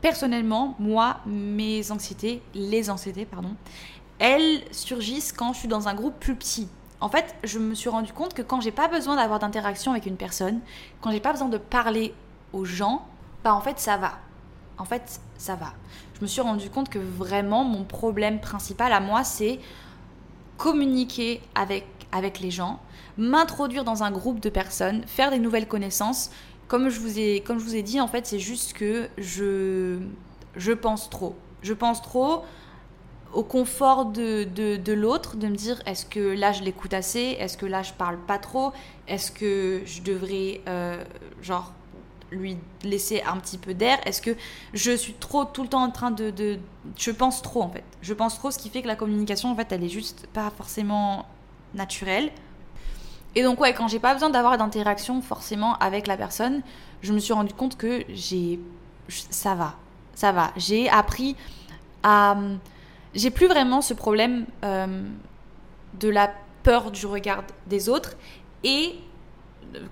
personnellement, moi, mes anxiétés, les anxiétés, pardon, elles surgissent quand je suis dans un groupe plus petit. En fait, je me suis rendu compte que quand j'ai pas besoin d'avoir d'interaction avec une personne, quand j'ai pas besoin de parler aux gens, bah en fait ça va. En fait, ça va. Je me suis rendu compte que vraiment mon problème principal à moi, c'est communiquer avec, avec les gens, m'introduire dans un groupe de personnes, faire des nouvelles connaissances. Comme je vous ai, comme je vous ai dit, en fait, c'est juste que je, je pense trop. Je pense trop au confort de, de, l'autre, de me dire est-ce que là je l'écoute assez, est-ce que là je parle pas trop, est-ce que je devrais euh, genre lui laisser un petit peu d'air, est-ce que je suis trop tout le temps en train de, de, Je pense trop en fait. Je pense trop, ce qui fait que la communication en fait elle est juste pas forcément naturelle. Et donc ouais, quand j'ai pas besoin d'avoir d'interaction forcément avec la personne, je me suis rendu compte que j'ai... Ça va, ça va. J'ai appris à j'ai plus vraiment ce problème euh, de la peur du regard des autres et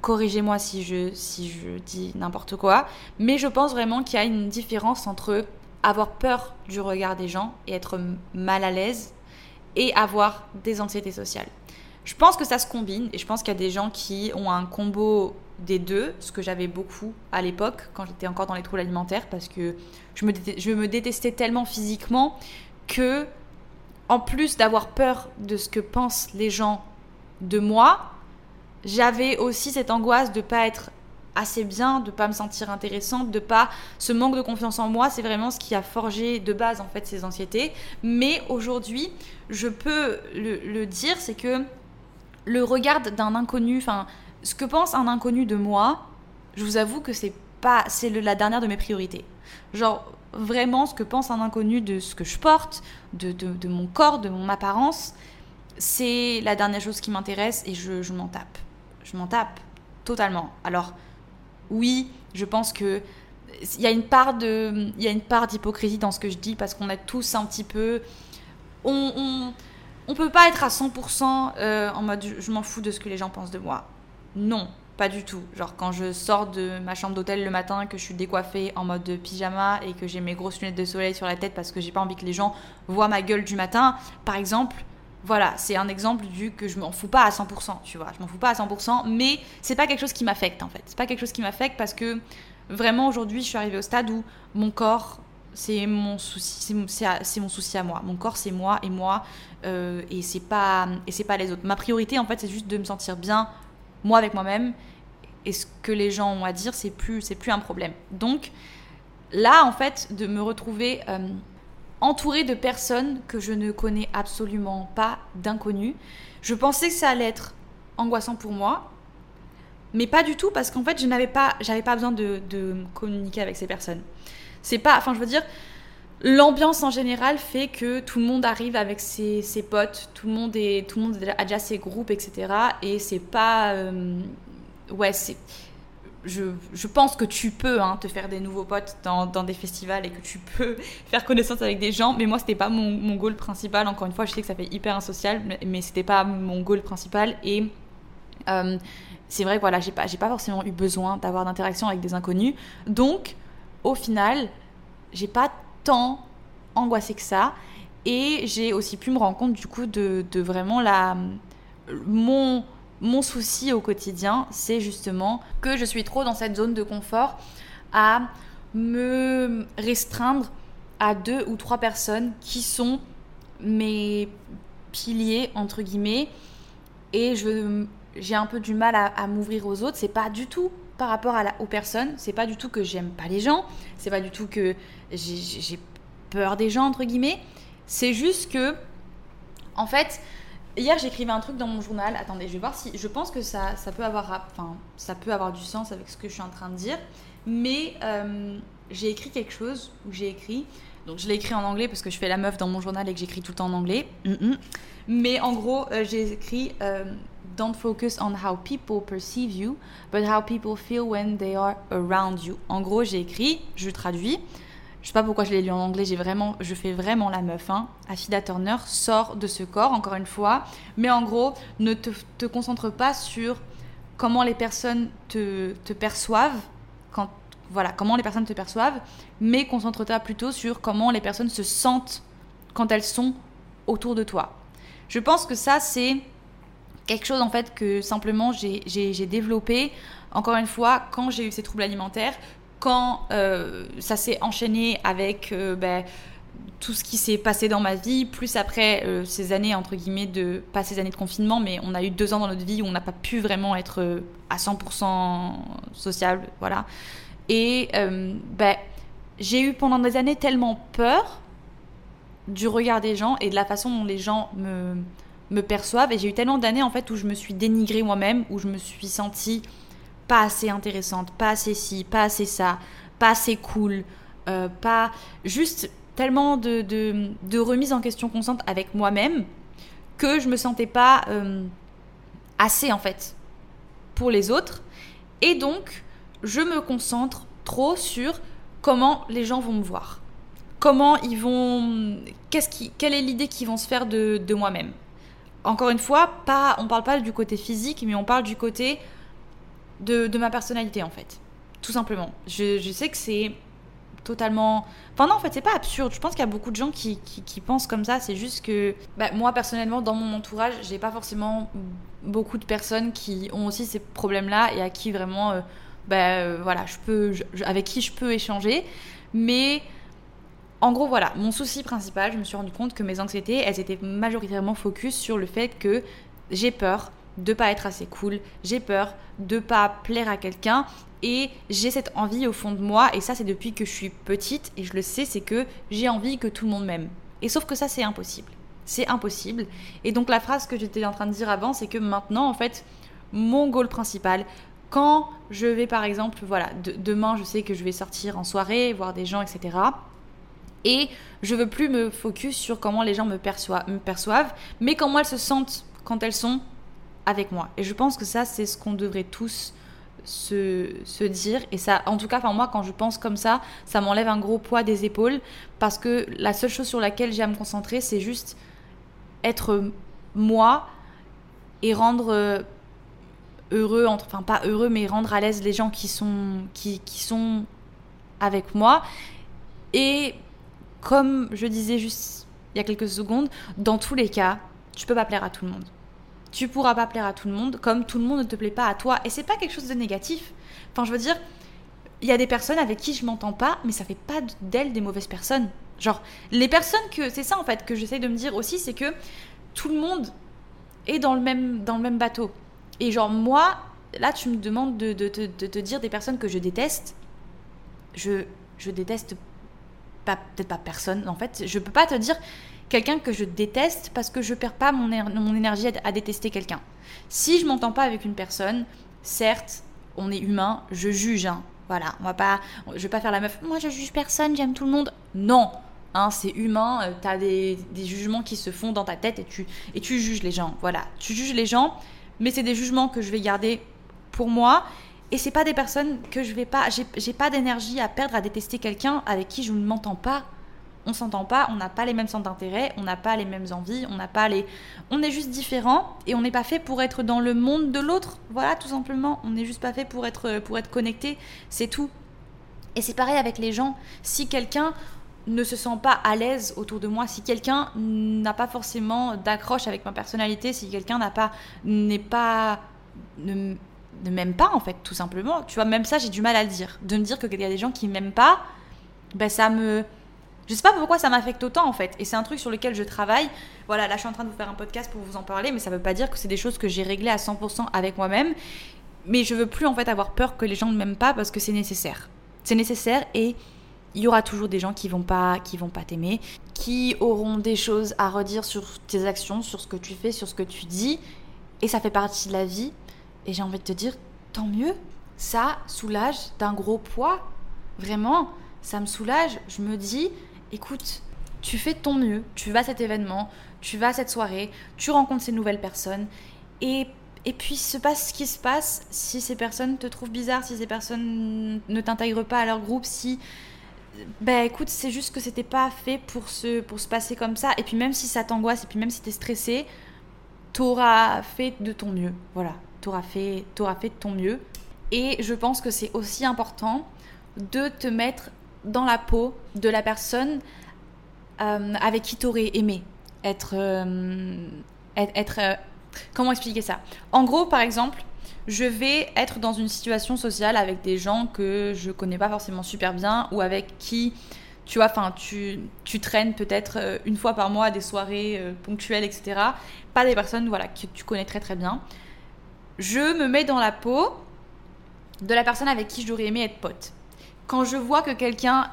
corrigez-moi si je, si je dis n'importe quoi, mais je pense vraiment qu'il y a une différence entre avoir peur du regard des gens et être mal à l'aise et avoir des anxiétés sociales. Je pense que ça se combine et je pense qu'il y a des gens qui ont un combo des deux, ce que j'avais beaucoup à l'époque quand j'étais encore dans les troubles alimentaires parce que je me, je me détestais tellement physiquement que, en plus d'avoir peur de ce que pensent les gens de moi, j'avais aussi cette angoisse de pas être assez bien, de pas me sentir intéressante, de pas ce manque de confiance en moi, c'est vraiment ce qui a forgé de base en fait ces anxiétés. Mais aujourd'hui, je peux le, dire, c'est que le regard d'un inconnu, enfin, ce que pense un inconnu de moi, je vous avoue que c'est pas, c'est la dernière de mes priorités. Genre, vraiment ce que pense un inconnu de ce que je porte, de, de, mon corps, de mon apparence, c'est la dernière chose qui m'intéresse et je, m'en tape. Je m'en tape totalement. Alors, oui, je pense que il y a une part de il y a une part d'hypocrisie dans ce que je dis parce qu'on a tous un petit peu on, on, on peut pas être à 100% euh, en mode je, m'en fous de ce que les gens pensent de moi non pas du tout. Genre quand je sors de ma chambre d'hôtel le matin, que je suis décoiffée en mode pyjama et que j'ai mes grosses lunettes de soleil sur la tête parce que j'ai pas envie que les gens voient ma gueule du matin, par exemple, voilà, c'est un exemple du que je m'en fous pas à 100%, tu vois, je m'en fous pas à 100%, mais c'est pas quelque chose qui m'affecte en fait. C'est pas quelque chose qui m'affecte parce que vraiment aujourd'hui, je suis arrivée au stade où mon corps, c'est mon souci, à moi. Mon corps, c'est moi et moi, euh, et c'est pas et c'est pas les autres. Ma priorité en fait, c'est juste de me sentir bien moi avec moi-même. Et ce que les gens ont à dire, c'est plus c'est plus un problème. Donc là, en fait, de me retrouver euh, entourée de personnes que je ne connais absolument pas, d'inconnus. Je pensais que ça allait être angoissant pour moi, mais pas du tout parce qu'en fait, je n'avais pas, j'avais pas besoin de, communiquer avec ces personnes. C'est pas, enfin, je veux dire, l'ambiance en général fait que tout le monde arrive avec ses, potes, tout le monde est, tout le monde a déjà ses groupes, etc. Et c'est pas, euh, ouais, c'est je, pense que tu peux hein, te faire des nouveaux potes dans, des festivals et que tu peux faire connaissance avec des gens, mais moi c'était pas mon, goal principal. Encore une fois, je sais que ça fait hyper insocial, mais, mais c'était pas mon goal principal. Et euh, c'est vrai voilà, j'ai pas, j'ai pas forcément eu besoin d'avoir d'interaction avec des inconnus. Donc, au final, j'ai pas tant angoissé que ça. Et j'ai aussi pu me rendre compte du coup de, vraiment la, mon souci au quotidien, c'est justement que je suis trop dans cette zone de confort à me restreindre à deux ou trois personnes qui sont mes piliers, entre guillemets, et j'ai un peu du mal à, m'ouvrir aux autres. C'est pas du tout par rapport à la, aux personnes, c'est pas du tout que j'aime pas les gens, c'est pas du tout que j'ai, peur des gens, entre guillemets, c'est juste que, en fait, Hier, j'écrivais un truc dans mon journal. Attendez, je vais voir si. Je pense que ça, ça, peut, avoir, enfin, ça peut avoir du sens avec ce que je suis en train de dire. Mais euh, j'ai écrit quelque chose où j'ai écrit. Donc, je l'ai écrit en anglais parce que je fais la meuf dans mon journal et que j'écris tout le temps en anglais. Mais en gros, euh, j'ai écrit euh, Don't focus on how people perceive you, but how people feel when they are around you. En gros, j'ai écrit, je traduis. Je sais pas pourquoi je l'ai lu en anglais, j'ai vraiment, je fais vraiment la meuf. Hein. Afida Turner sort de ce corps, encore une fois. Mais en gros, ne te, concentre pas sur comment les personnes te, perçoivent, quand, voilà, comment les personnes te perçoivent, mais concentre-toi plutôt sur comment les personnes se sentent quand elles sont autour de toi. Je pense que ça, c'est quelque chose en fait que simplement j'ai développé, encore une fois, quand j'ai eu ces troubles alimentaires, quand euh, ça s'est enchaîné avec euh, ben, tout ce qui s'est passé dans ma vie, plus après euh, ces années, entre guillemets, de, pas ces années de confinement, mais on a eu deux ans dans notre vie où on n'a pas pu vraiment être à 100% sociable, voilà. Et ben, j'ai eu pendant des années tellement peur du regard des gens et de la façon dont les gens me, me perçoivent, et j'ai eu tellement d'années, en fait, où je me suis dénigrée moi-même, où je me suis sentie pas assez intéressante, pas assez ci, pas assez ça, pas assez cool, euh, pas juste tellement de, de, remise en question constante avec moi-même que je me sentais pas euh, assez en fait pour les autres. Et donc, je me concentre trop sur comment les gens vont me voir. Comment ils vont. Qu'est-ce qui, quelle est l'idée qu'ils vont se faire de, de moi-même Encore une fois, pas, on parle pas du côté physique, mais on parle du côté de, ma personnalité en fait. Tout simplement. Je, sais que c'est totalement. Enfin, non, en fait, c'est pas absurde. Je pense qu'il y a beaucoup de gens qui, pensent comme ça. C'est juste que bah, moi, personnellement, dans mon entourage, j'ai pas forcément beaucoup de personnes qui ont aussi ces problèmes-là et à qui vraiment. Euh, bah, euh, voilà, je peux, avec qui je peux échanger. Mais. En gros, voilà, mon souci principal, je me suis rendu compte que mes anxiétés, elles étaient majoritairement focus sur le fait que j'ai peur de pas être assez cool, j'ai peur de pas plaire à quelqu'un et j'ai cette envie au fond de moi et ça c'est depuis que je suis petite et je le sais c'est que j'ai envie que tout le monde m'aime. Et sauf que ça c'est impossible. C'est impossible. Et donc la phrase que j'étais en train de dire avant c'est que maintenant en fait mon goal principal quand je vais par exemple voilà demain je sais que je vais sortir en soirée voir des gens etc. Et je veux plus me focus sur comment les gens me, perçoivent, mais comment elles se sentent quand elles sont avec moi. Et je pense que ça, c'est ce qu'on devrait tous se, dire. Et ça, en tout cas, moi, quand je pense comme ça, ça m'enlève un gros poids des épaules. Parce que la seule chose sur laquelle j'ai à me concentrer, c'est juste être moi et rendre heureux, enfin pas heureux, mais rendre à l'aise les gens qui sont, qui, qui sont avec moi. Et comme je disais juste il y a quelques secondes, dans tous les cas, tu peux pas plaire à tout le monde. Tu pourras pas plaire à tout le monde, comme tout le monde ne te plaît pas à toi. Et c'est pas quelque chose de négatif. Enfin, je veux dire, il y a des personnes avec qui je m'entends pas, mais ça fait pas d'elles des mauvaises personnes. Genre, les personnes que. C'est ça en fait que j'essaie de me dire aussi, c'est que tout le monde est dans le même, dans le même bateau. Et genre, moi, là, tu me demandes de, de, te dire des personnes que je déteste. Je, je déteste pas, peut-être pas personne, en fait. Je peux pas te dire quelqu'un que je déteste parce que je perds pas mon, mon énergie à, détester quelqu'un. Si je m'entends pas avec une personne, certes, on est humain, je juge. Hein. Voilà, on va pas, je vais pas faire la meuf. Moi, je juge personne, j'aime tout le monde. Non, hein, c'est humain. Euh, tu as des, des, jugements qui se font dans ta tête et tu et tu juges les gens. Voilà, tu juges les gens mais c'est des jugements que je vais garder pour moi. Et c'est pas des personnes que je vais pas. J'ai pas d'énergie à perdre à détester quelqu'un avec qui je ne m'entends pas. On s'entend pas, on n'a pas les mêmes centres d'intérêt, on n'a pas les mêmes envies, on n'a pas les. On est juste différents et on n'est pas fait pour être dans le monde de l'autre. Voilà, tout simplement. On n'est juste pas fait pour être, pour être connecté. C'est tout. Et c'est pareil avec les gens. Si quelqu'un ne se sent pas à l'aise autour de moi, si quelqu'un n'a pas forcément d'accroche avec ma personnalité, si quelqu'un n'a pas n'est pas m'aime pas en fait tout simplement, tu vois même ça j'ai du mal à le dire, de me dire qu'il y a des gens qui m'aiment pas, ben ça me je sais pas pourquoi ça m'affecte autant en fait et c'est un truc sur lequel je travaille. Voilà, là je suis en train de vous faire un podcast pour vous en parler mais ça veut pas dire que c'est des choses que j'ai réglées à 100% avec moi-même. Mais je veux plus en fait avoir peur que les gens ne m'aiment pas parce que c'est nécessaire. C'est nécessaire et il y aura toujours des gens qui vont pas qui vont pas t'aimer, qui auront des choses à redire sur tes actions, sur ce que tu fais, sur ce que tu dis et ça fait partie de la vie et j'ai envie de te dire tant mieux. Ça soulage d'un gros poids. Vraiment, ça me soulage. Je me dis écoute, tu fais de ton mieux, tu vas à cet événement, tu vas à cette soirée, tu rencontres ces nouvelles personnes et et puis se passe ce qui se passe si ces personnes te trouvent bizarre, si ces personnes ne t'intègrent pas à leur groupe, si bah écoute, c'est juste que c'était pas fait pour se, pour se passer comme ça. Et puis même si ça t'angoisse, et puis même si t'es stressé, t'auras fait de ton mieux. Voilà, t'auras fait, auras fait de ton mieux. Et je pense que c'est aussi important de te mettre dans la peau de la personne euh, avec qui t'aurais aimé être. Euh, être, euh, comment expliquer ça? En gros, par exemple, je vais être dans une situation sociale avec des gens que je connais pas forcément super bien ou avec qui tu vois, enfin, tu, tu traînes peut-être une fois par mois à des soirées ponctuelles, etc. Pas des personnes voilà, que tu connais très très bien. Je me mets dans la peau de la personne avec qui j'aurais aimé être pote. Quand je vois que quelqu'un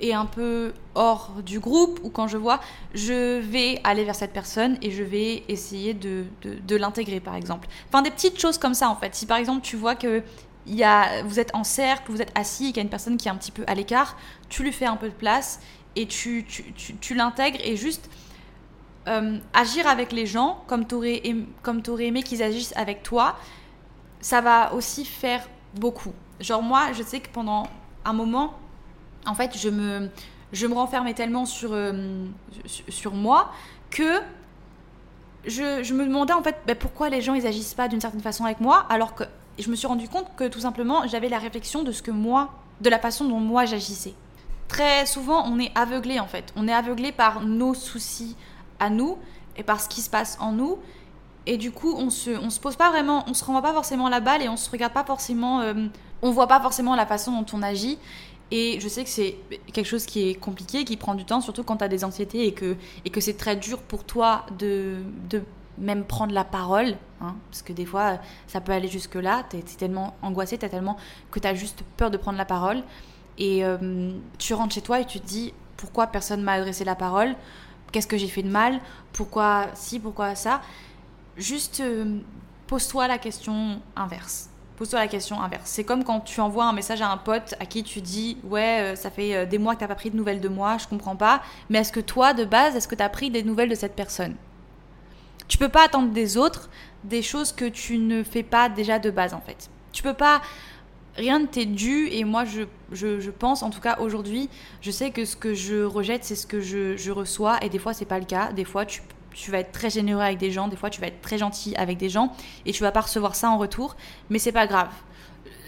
est un peu hors du groupe ou quand je vois, je vais aller vers cette personne et je vais essayer de, de, l'intégrer par exemple. Enfin des petites choses comme ça en fait. Si par exemple tu vois que y a, vous êtes en cercle, vous êtes assis et qu'il y a une personne qui est un petit peu à l'écart, tu lui fais un peu de place et tu, tu, tu, l'intègres et juste euh, agir avec les gens comme tu aurais, aimé qu'ils agissent avec toi, ça va aussi faire beaucoup. Genre moi, je sais que pendant un moment, en fait, je me, je me renfermais tellement sur, euh, sur, moi que je, je, me demandais en fait bah, pourquoi les gens ils agissent pas d'une certaine façon avec moi alors que je me suis rendu compte que tout simplement j'avais la réflexion de ce que moi de la façon dont moi j'agissais très souvent on est aveuglé en fait on est aveuglé par nos soucis à nous et par ce qui se passe en nous et du coup on se on se pose pas vraiment on se renvoie pas forcément la balle et on se regarde pas forcément euh, on voit pas forcément la façon dont on agit et je sais que c'est quelque chose qui est compliqué, qui prend du temps, surtout quand tu as des anxiétés et que, et que c'est très dur pour toi de, de même prendre la parole. Hein, parce que des fois, ça peut aller jusque-là. Tu es, tellement angoissé, tu tellement que tu as juste peur de prendre la parole. Et euh, tu rentres chez toi et tu te dis pourquoi personne m'a adressé la parole? Qu'est-ce que j'ai fait de mal Pourquoi si Pourquoi ça Juste euh, pose-toi la question inverse pose-toi la question inverse. C'est comme quand tu envoies un message à un pote à qui tu dis Ouais, euh, ça fait euh, des mois que t'as pas pris de nouvelles de moi, je comprends pas. Mais est-ce que toi, de base, est-ce que tu as pris des nouvelles de cette personne? Tu peux pas attendre des autres des choses que tu ne fais pas déjà de base en fait. Tu peux pas. Rien ne t'est dû et moi je, je, pense, en tout cas aujourd'hui, je sais que ce que je rejette c'est ce que je, je reçois et des fois c'est pas le cas. Des fois tu tu vas être très généreux avec des gens, des fois tu vas être très gentil avec des gens et tu vas pas recevoir ça en retour, mais c'est pas grave.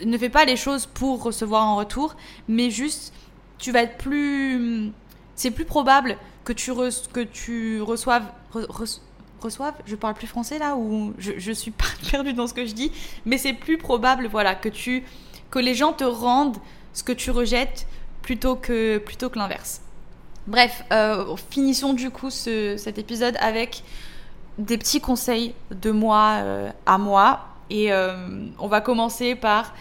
Ne fais pas les choses pour recevoir en retour, mais juste tu vas être plus c'est plus probable que tu, que tu reçoives reçoivent, je parle plus français là ou je, je suis pas perdue dans ce que je dis, mais c'est plus probable voilà que tu que les gens te rendent ce que tu rejettes plutôt que plutôt que l'inverse. Bref, euh, finissons du coup cet épisode avec des petits conseils de moi euh, à moi et euh, on va commencer par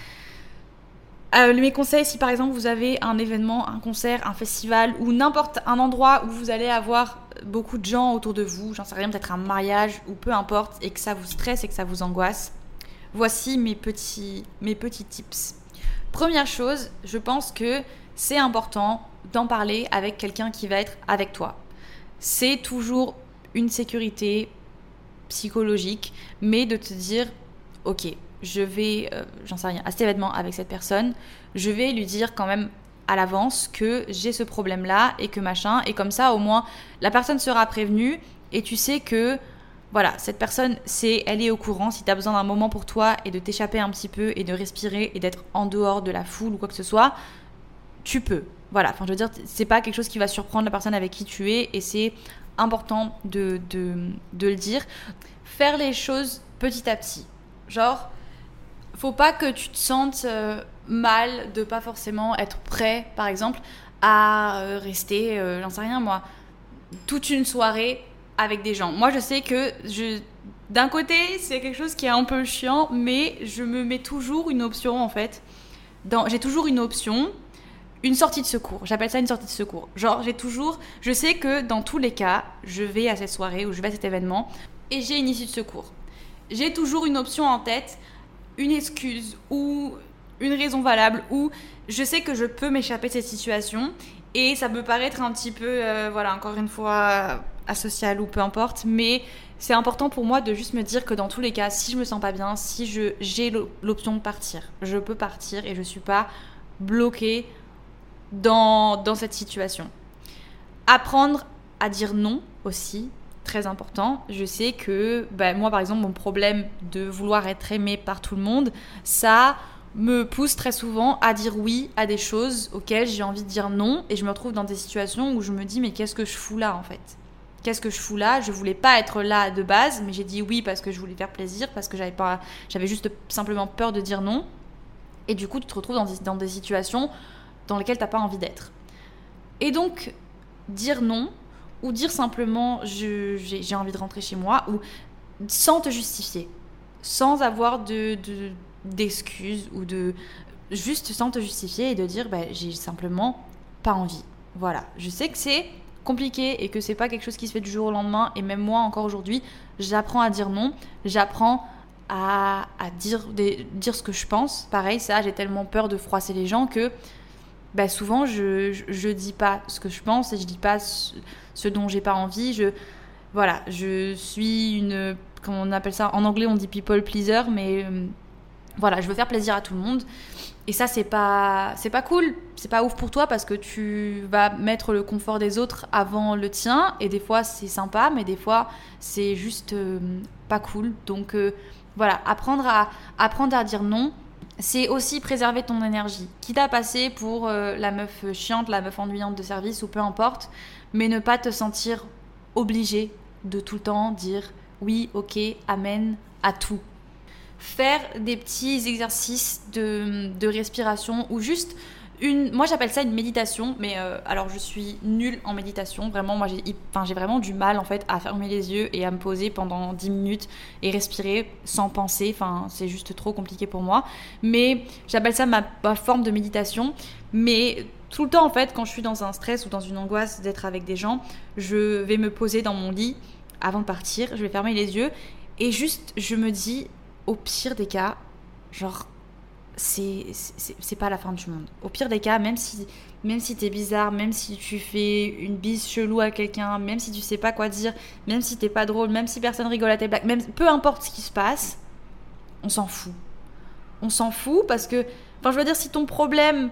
mes conseils si par exemple vous avez un événement, un concert, un festival ou n'importe un endroit où vous allez avoir beaucoup de gens autour de vous, j'en sais rien, peut-être un mariage ou peu importe, et que ça vous stresse et que ça vous angoisse, voici mes petits, mes petits tips. Première chose, je pense que c'est important d'en parler avec quelqu'un qui va être avec toi. C'est toujours une sécurité psychologique, mais de te dire, ok, je vais, euh, j'en sais rien, à cet événement avec cette personne, je vais lui dire quand même à l'avance que j'ai ce problème-là et que machin. Et comme ça, au moins, la personne sera prévenue et tu sais que, voilà, cette personne, c'est, elle est au courant. Si tu as besoin d'un moment pour toi et de t'échapper un petit peu et de respirer et d'être en dehors de la foule ou quoi que ce soit, tu peux. Voilà, enfin, je veux dire, c'est pas quelque chose qui va surprendre la personne avec qui tu es et c'est important de, de, le dire. Faire les choses petit à petit. Genre, faut pas que tu te sentes euh, mal de pas forcément être prêt, par exemple, à euh, rester, euh, j'en sais rien moi, toute une soirée avec des gens. Moi, je sais que d'un côté, c'est quelque chose qui est un peu chiant, mais je me mets toujours une option en fait. J'ai toujours une option, une sortie de secours. J'appelle ça une sortie de secours. Genre, j'ai toujours, je sais que dans tous les cas, je vais à cette soirée ou je vais à cet événement et j'ai une issue de secours. J'ai toujours une option en tête une excuse ou une raison valable ou je sais que je peux m'échapper de cette situation et ça peut paraître un petit peu, euh, voilà, encore une fois, asocial ou peu importe, mais c'est important pour moi de juste me dire que dans tous les cas, si je me sens pas bien, si je j'ai l'option de partir, je peux partir et je suis pas bloquée dans, dans cette situation. Apprendre à dire non aussi, très important. Je sais que bah, moi, par exemple, mon problème de vouloir être aimé par tout le monde, ça me pousse très souvent à dire oui à des choses auxquelles j'ai envie de dire non. Et je me retrouve dans des situations où je me dis, mais qu'est-ce que je fous là en fait? Qu'est-ce que je fous là? Je voulais pas être là de base, mais j'ai dit oui parce que je voulais faire plaisir, parce que j'avais pas, j'avais juste simplement peur de dire non. Et du coup, tu te retrouves dans des, dans des situations dans lesquelles t'as pas envie d'être. Et donc, dire non, ou dire simplement j'ai envie de rentrer chez moi, ou sans te justifier, sans avoir de d'excuses ou de juste sans te justifier et de dire bah, j'ai simplement pas envie. Voilà, je sais que c'est et que c'est pas quelque chose qui se fait du jour au lendemain et même moi encore aujourd'hui, j'apprends à dire non, j'apprends à, dire, dire ce que je pense. Pareil, ça, j'ai tellement peur de froisser les gens que bah, souvent je, je, je, dis pas ce que je pense et je dis pas ce dont j'ai pas envie. Je, voilà, je suis une, comment on appelle ça? En anglais, on dit people pleaser, mais euh, voilà, je veux faire plaisir à tout le monde. Et ça, c'est pas, cool, c'est pas ouf pour toi parce que tu vas mettre le confort des autres avant le tien. Et des fois, c'est sympa, mais des fois, c'est juste euh, pas cool. Donc euh, voilà, apprendre à, apprendre à dire non, c'est aussi préserver ton énergie. Quitte à passer pour la meuf chiante, la meuf ennuyante de service ou peu importe, mais ne pas te sentir obligé de tout le temps dire oui, ok, amen à tout. Faire des petits exercices de, de respiration ou juste une, moi j'appelle ça une méditation, mais euh, alors je suis nulle en méditation, vraiment, moi j'ai enfin, vraiment du mal en fait à fermer les yeux et à me poser pendant 10 minutes et respirer sans penser, enfin c'est juste trop compliqué pour moi, mais j'appelle ça ma, ma, forme de méditation, mais tout le temps en fait quand je suis dans un stress ou dans une angoisse d'être avec des gens, je vais me poser dans mon lit avant de partir, je vais fermer les yeux et juste je me dis au pire des cas, genre c'est pas la fin du monde. Au pire des cas, même si, même si t'es bizarre, même si tu fais une bise chelou à quelqu'un, même si tu sais pas quoi dire, même si t'es pas drôle, même si personne rigole à tes blagues, même peu importe ce qui se passe, on s'en fout. On s'en fout parce que, enfin, je veux dire, si ton problème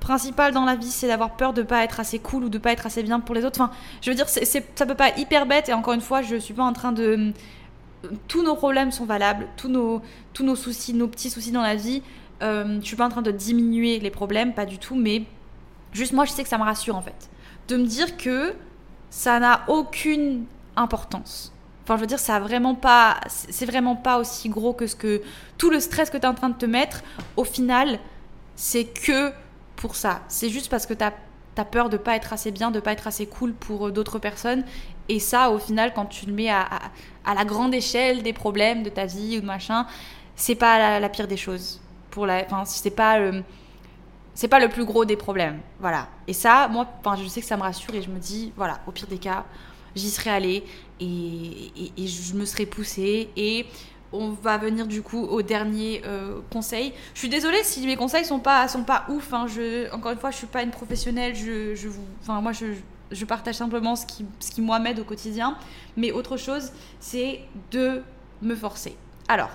principal dans la vie, c'est d'avoir peur de pas être assez cool ou de pas être assez bien pour les autres. Enfin, je veux dire, ça peut pas hyper bête. Et encore une fois, je suis pas en train de. Tous nos problèmes sont valables, tous nos, tous nos soucis, nos petits soucis dans la vie. Euh, je suis pas en train de diminuer les problèmes, pas du tout, mais juste moi, je sais que ça me rassure en fait. De me dire que ça n'a aucune importance. Enfin, je veux dire, ça a vraiment pas, c'est vraiment pas aussi gros que ce que tout le stress que tu es en train de te mettre. Au final, c'est que pour ça. C'est juste parce que tu as, peur de pas être assez bien, de pas être assez cool pour euh, d'autres personnes. Et ça, au final, quand tu le mets à, la grande échelle des problèmes de ta vie ou de machin, c'est pas la, pire des choses. Pour la, enfin, c'est pas le, c'est pas le plus gros des problèmes. Voilà. Et ça, moi, enfin, je sais que ça me rassure et je me dis, voilà, au pire des cas, j'y serais allée et, et, je me serais poussée et on va venir du coup au dernier euh, conseil. Je suis désolée si mes conseils sont pas sont pas ouf. Hein. Je, encore une fois, je suis pas une professionnelle. Je, je vous, enfin moi je, je, partage simplement ce qui ce qui moi m'aide au quotidien. Mais autre chose, c'est de me forcer. Alors,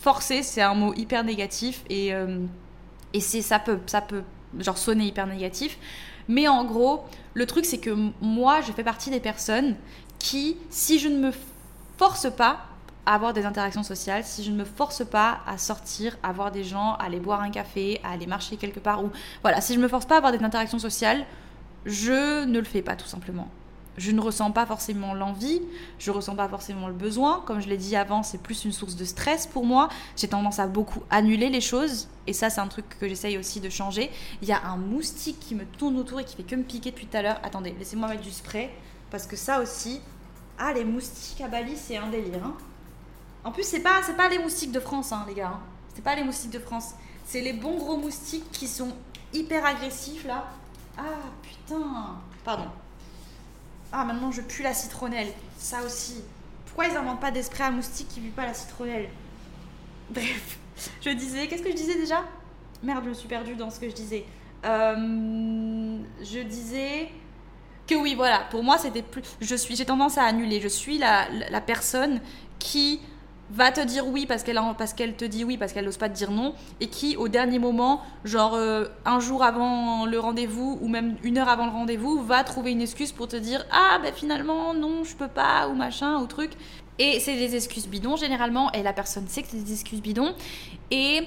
forcer, c'est un mot hyper négatif et euh, et c'est ça peut ça peut genre sonner hyper négatif. Mais en gros, le truc c'est que moi, je fais partie des personnes qui, si je ne me force pas, avoir des interactions sociales, si je ne me force pas à sortir, à voir des gens, à aller boire un café, à aller marcher quelque part, ou voilà, si je ne me force pas à avoir des interactions sociales, je ne le fais pas tout simplement. Je ne ressens pas forcément l'envie, je ne ressens pas forcément le besoin. Comme je l'ai dit avant, c'est plus une source de stress pour moi. J'ai tendance à beaucoup annuler les choses. Et ça, c'est un truc que j'essaye aussi de changer. Il y a un moustique qui me tourne autour et qui fait que me piquer depuis tout à l'heure. Attendez, laissez-moi mettre du spray. Parce que ça aussi. Ah, les moustiques à Bali, c'est un délire. Hein. En plus, c'est pas, pas les moustiques de France, hein, les gars. Hein. C'est pas les moustiques de France. C'est les bons gros moustiques qui sont hyper agressifs, là. Ah, putain. Pardon. Ah, maintenant, je pue la citronnelle. Ça aussi. Pourquoi ils inventent pas d'esprit à moustiques qui puent pas la citronnelle? Bref. Je disais... Qu'est-ce que je disais déjà? Merde, je me suis perdue dans ce que je disais. Euh, je disais que oui, voilà, pour moi c'était plus. Je suis, j'ai tendance à annuler. Je suis la, la personne qui va te dire oui parce qu'elle parce qu'elle te dit oui parce qu'elle n'ose pas te dire non et qui au dernier moment genre euh, un jour avant le rendez-vous ou même une heure avant le rendez-vous va trouver une excuse pour te dire ah ben finalement non je peux pas ou machin ou truc et c'est des excuses bidons généralement et la personne sait que c'est des excuses bidons et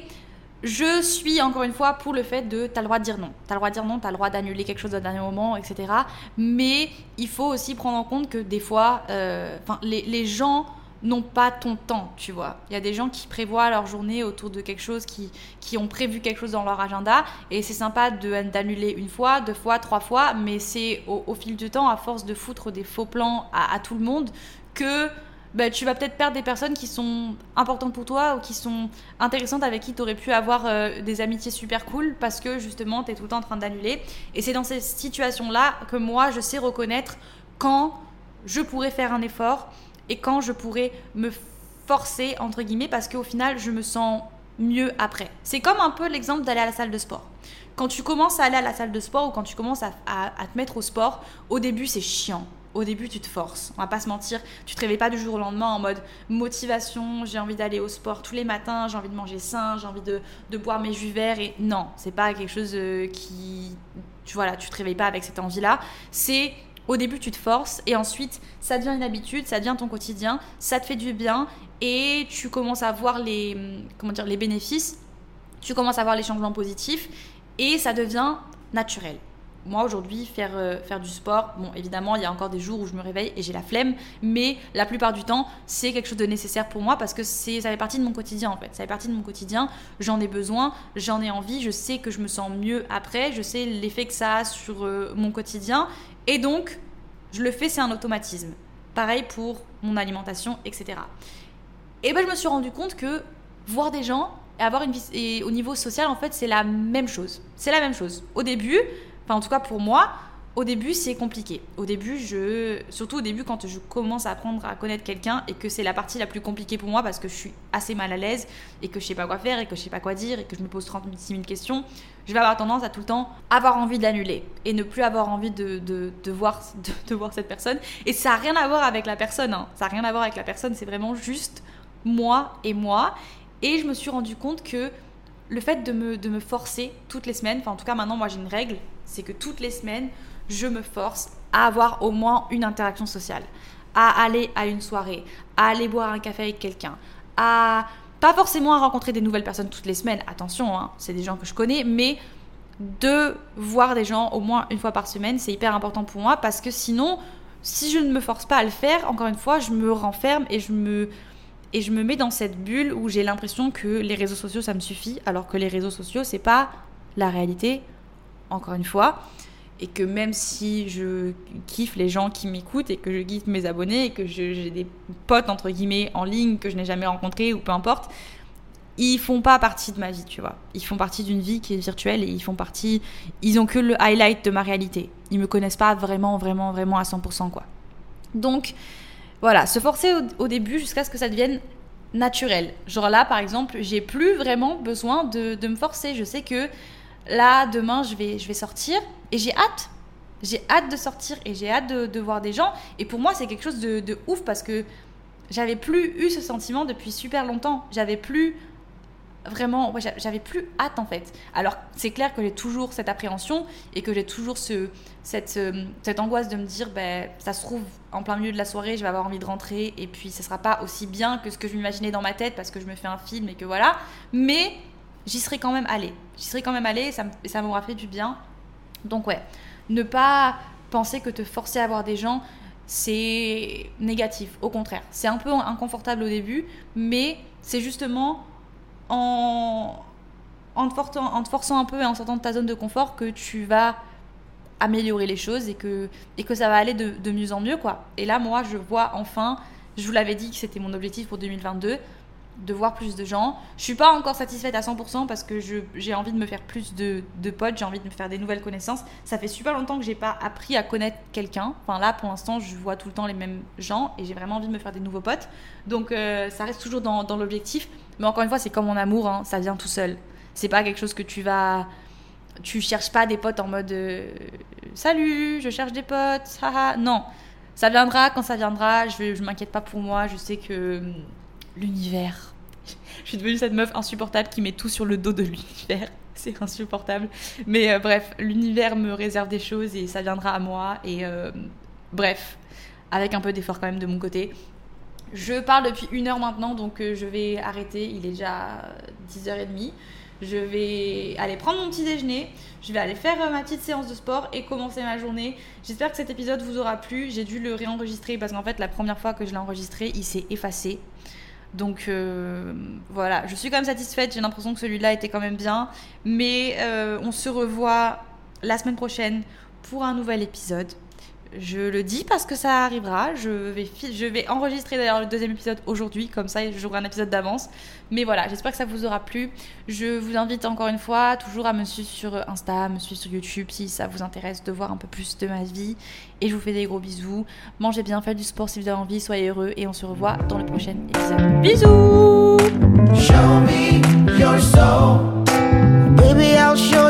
je suis encore une fois pour le fait de t'as le droit de dire non. T'as le droit de dire non, t'as le droit d'annuler quelque chose au dernier moment, etc. Mais il faut aussi prendre en compte que des fois, euh, les, les gens n'ont pas ton temps, tu vois. Il y a des gens qui prévoient leur journée autour de quelque chose, qui, qui ont prévu quelque chose dans leur agenda, et c'est sympa d'annuler une fois, deux fois, trois fois, mais c'est au, fil du temps, à force de foutre des faux plans à, tout le monde, que bah, tu vas peut-être perdre des personnes qui sont importantes pour toi ou qui sont intéressantes avec qui tu aurais pu avoir euh, des amitiés super cool parce que justement tu es tout le temps en train d'annuler. Et c'est dans ces situations-là que moi je sais reconnaître quand je pourrais faire un effort et quand je pourrais me forcer, entre guillemets, parce qu'au final, je me sens mieux après. C'est comme un peu l'exemple d'aller à la salle de sport. Quand tu commences à aller à la salle de sport ou quand tu commences à, te mettre au sport, au début, c'est chiant. Au début, tu te forces. On va pas se mentir. Tu te réveilles pas du jour au lendemain en mode motivation. J'ai envie d'aller au sport tous les matins. J'ai envie de manger sain. J'ai envie de, de, boire mes jus verts. Et non, c'est pas quelque chose euh, qui, tu vois là, tu te réveilles pas avec cette envie-là. C'est au début, tu te forces et ensuite, ça devient une habitude, ça devient ton quotidien, ça te fait du bien et tu commences à voir les, comment dire, les bénéfices, tu commences à voir les changements positifs et ça devient naturel. Moi aujourd'hui faire, euh, faire du sport, bon évidemment il y a encore des jours où je me réveille et j'ai la flemme, mais la plupart du temps c'est quelque chose de nécessaire pour moi parce que ça fait partie de mon quotidien en fait, ça fait partie de mon quotidien, j'en ai besoin, j'en ai envie, je sais que je me sens mieux après, je sais l'effet que ça a sur euh, mon quotidien et donc je le fais, c'est un automatisme. Pareil pour mon alimentation, etc. Et ben je me suis rendu compte que voir des gens et avoir une vie et au niveau social en fait c'est la même chose. C'est la même chose. Au début, Enfin, en tout cas, pour moi, au début, c'est compliqué. Au début, je, surtout au début, quand je commence à apprendre à connaître quelqu'un et que c'est la partie la plus compliquée pour moi parce que je suis assez mal à l'aise et que je sais pas quoi faire et que je sais pas quoi dire et que je me pose 36 000 questions, je vais avoir tendance à tout le temps avoir envie d'annuler et ne plus avoir envie de, de, voir, de, voir cette personne. Et ça n'a rien à voir avec la personne. Hein. Ça n'a rien à voir avec la personne. C'est vraiment juste moi et moi. Et je me suis rendu compte que le fait de me, de me forcer toutes les semaines, enfin en tout cas maintenant moi j'ai une règle, c'est que toutes les semaines, je me force à avoir au moins une interaction sociale, à aller à une soirée, à aller boire un café avec quelqu'un, à pas forcément à rencontrer des nouvelles personnes toutes les semaines, attention, hein, c'est des gens que je connais, mais de voir des gens au moins une fois par semaine, c'est hyper important pour moi parce que sinon, si je ne me force pas à le faire, encore une fois, je me renferme et je me, et je me mets dans cette bulle où j'ai l'impression que les réseaux sociaux, ça me suffit, alors que les réseaux sociaux, c'est pas la réalité, encore une fois. Et que même si je kiffe les gens qui m'écoutent et que je kiffe mes abonnés et que j'ai des potes, entre guillemets, en ligne que je n'ai jamais rencontrés ou peu importe, ils font pas partie de ma vie, tu vois. Ils font partie d'une vie qui est virtuelle et ils font partie. Ils ont que le highlight de ma réalité. Ils me connaissent pas vraiment, vraiment, vraiment à 100%, quoi. Donc, voilà, se forcer au, début jusqu'à ce que ça devienne naturel. Genre là, par exemple, j'ai plus vraiment besoin de, me forcer. Je sais que là, demain, je vais, je vais sortir et j'ai hâte. J'ai hâte de sortir et j'ai hâte de, voir des gens. Et pour moi, c'est quelque chose de, de ouf parce que j'avais plus eu ce sentiment depuis super longtemps. J'avais plus vraiment, j'avais plus hâte en fait. Alors c'est clair que j'ai toujours cette appréhension et que j'ai toujours ce, cette, euh, cette angoisse de me dire, ben, ça se trouve en plein milieu de la soirée, je vais avoir envie de rentrer et puis ce sera pas aussi bien que ce que je m'imaginais dans ma tête parce que je me fais un film et que voilà. Mais j'y serais quand même allée. J'y serais quand même allée et ça, m'aura fait du bien. Donc ouais, ne pas penser que te forcer à voir des gens, c'est négatif. Au contraire, c'est un peu inconfortable au début, mais c'est justement en, en, te forçant, en forçant un peu et en sortant de ta zone de confort que tu vas améliorer les choses et que, et que ça va aller de, de mieux en mieux. quoi. Et là, moi, je vois enfin, je vous l'avais dit que c'était mon objectif pour 2022, de voir plus de gens. Je suis pas encore satisfaite à 100% parce que j'ai envie de me faire plus de, de potes, j'ai envie de me faire des nouvelles connaissances. Ça fait super longtemps que j'ai pas appris à connaître quelqu'un. Enfin là, pour l'instant, je vois tout le temps les mêmes gens et j'ai vraiment envie de me faire des nouveaux potes. Donc euh, ça reste toujours dans, dans l'objectif. Mais encore une fois, c'est comme mon amour, hein, ça vient tout seul. C'est pas quelque chose que tu vas tu cherches pas des potes en mode euh, salut, je cherche des potes, haha. Non, ça viendra quand ça viendra. Je, je m'inquiète pas pour moi. Je sais que l'univers. Je suis devenue cette meuf insupportable qui met tout sur le dos de l'univers. C'est insupportable. Mais euh, bref, l'univers me réserve des choses et ça viendra à moi. Et euh, bref, avec un peu d'effort quand même de mon côté. Je parle depuis une heure maintenant, donc euh, je vais arrêter. Il est déjà 10h30. Je vais aller prendre mon petit déjeuner, je vais aller faire ma petite séance de sport et commencer ma journée. J'espère que cet épisode vous aura plu. J'ai dû le réenregistrer parce qu'en fait, la première fois que je l'ai enregistré, il s'est effacé. Donc euh, voilà, je suis quand même satisfaite. J'ai l'impression que celui-là était quand même bien. Mais euh, on se revoit la semaine prochaine pour un nouvel épisode. Je le dis parce que ça arrivera. Je vais, enregistrer d'ailleurs le deuxième épisode aujourd'hui, comme ça j'aurai un épisode d'avance. Mais voilà, j'espère que ça vous aura plu. Je vous invite encore une fois toujours à me suivre sur Insta, me suivre sur YouTube si ça vous intéresse de voir un peu plus de ma vie. Et je vous fais des gros bisous. Mangez bien, faites du sport si vous avez envie, soyez heureux et on se revoit dans le prochain épisode. Bisous Show me your soul. Baby, I'll Show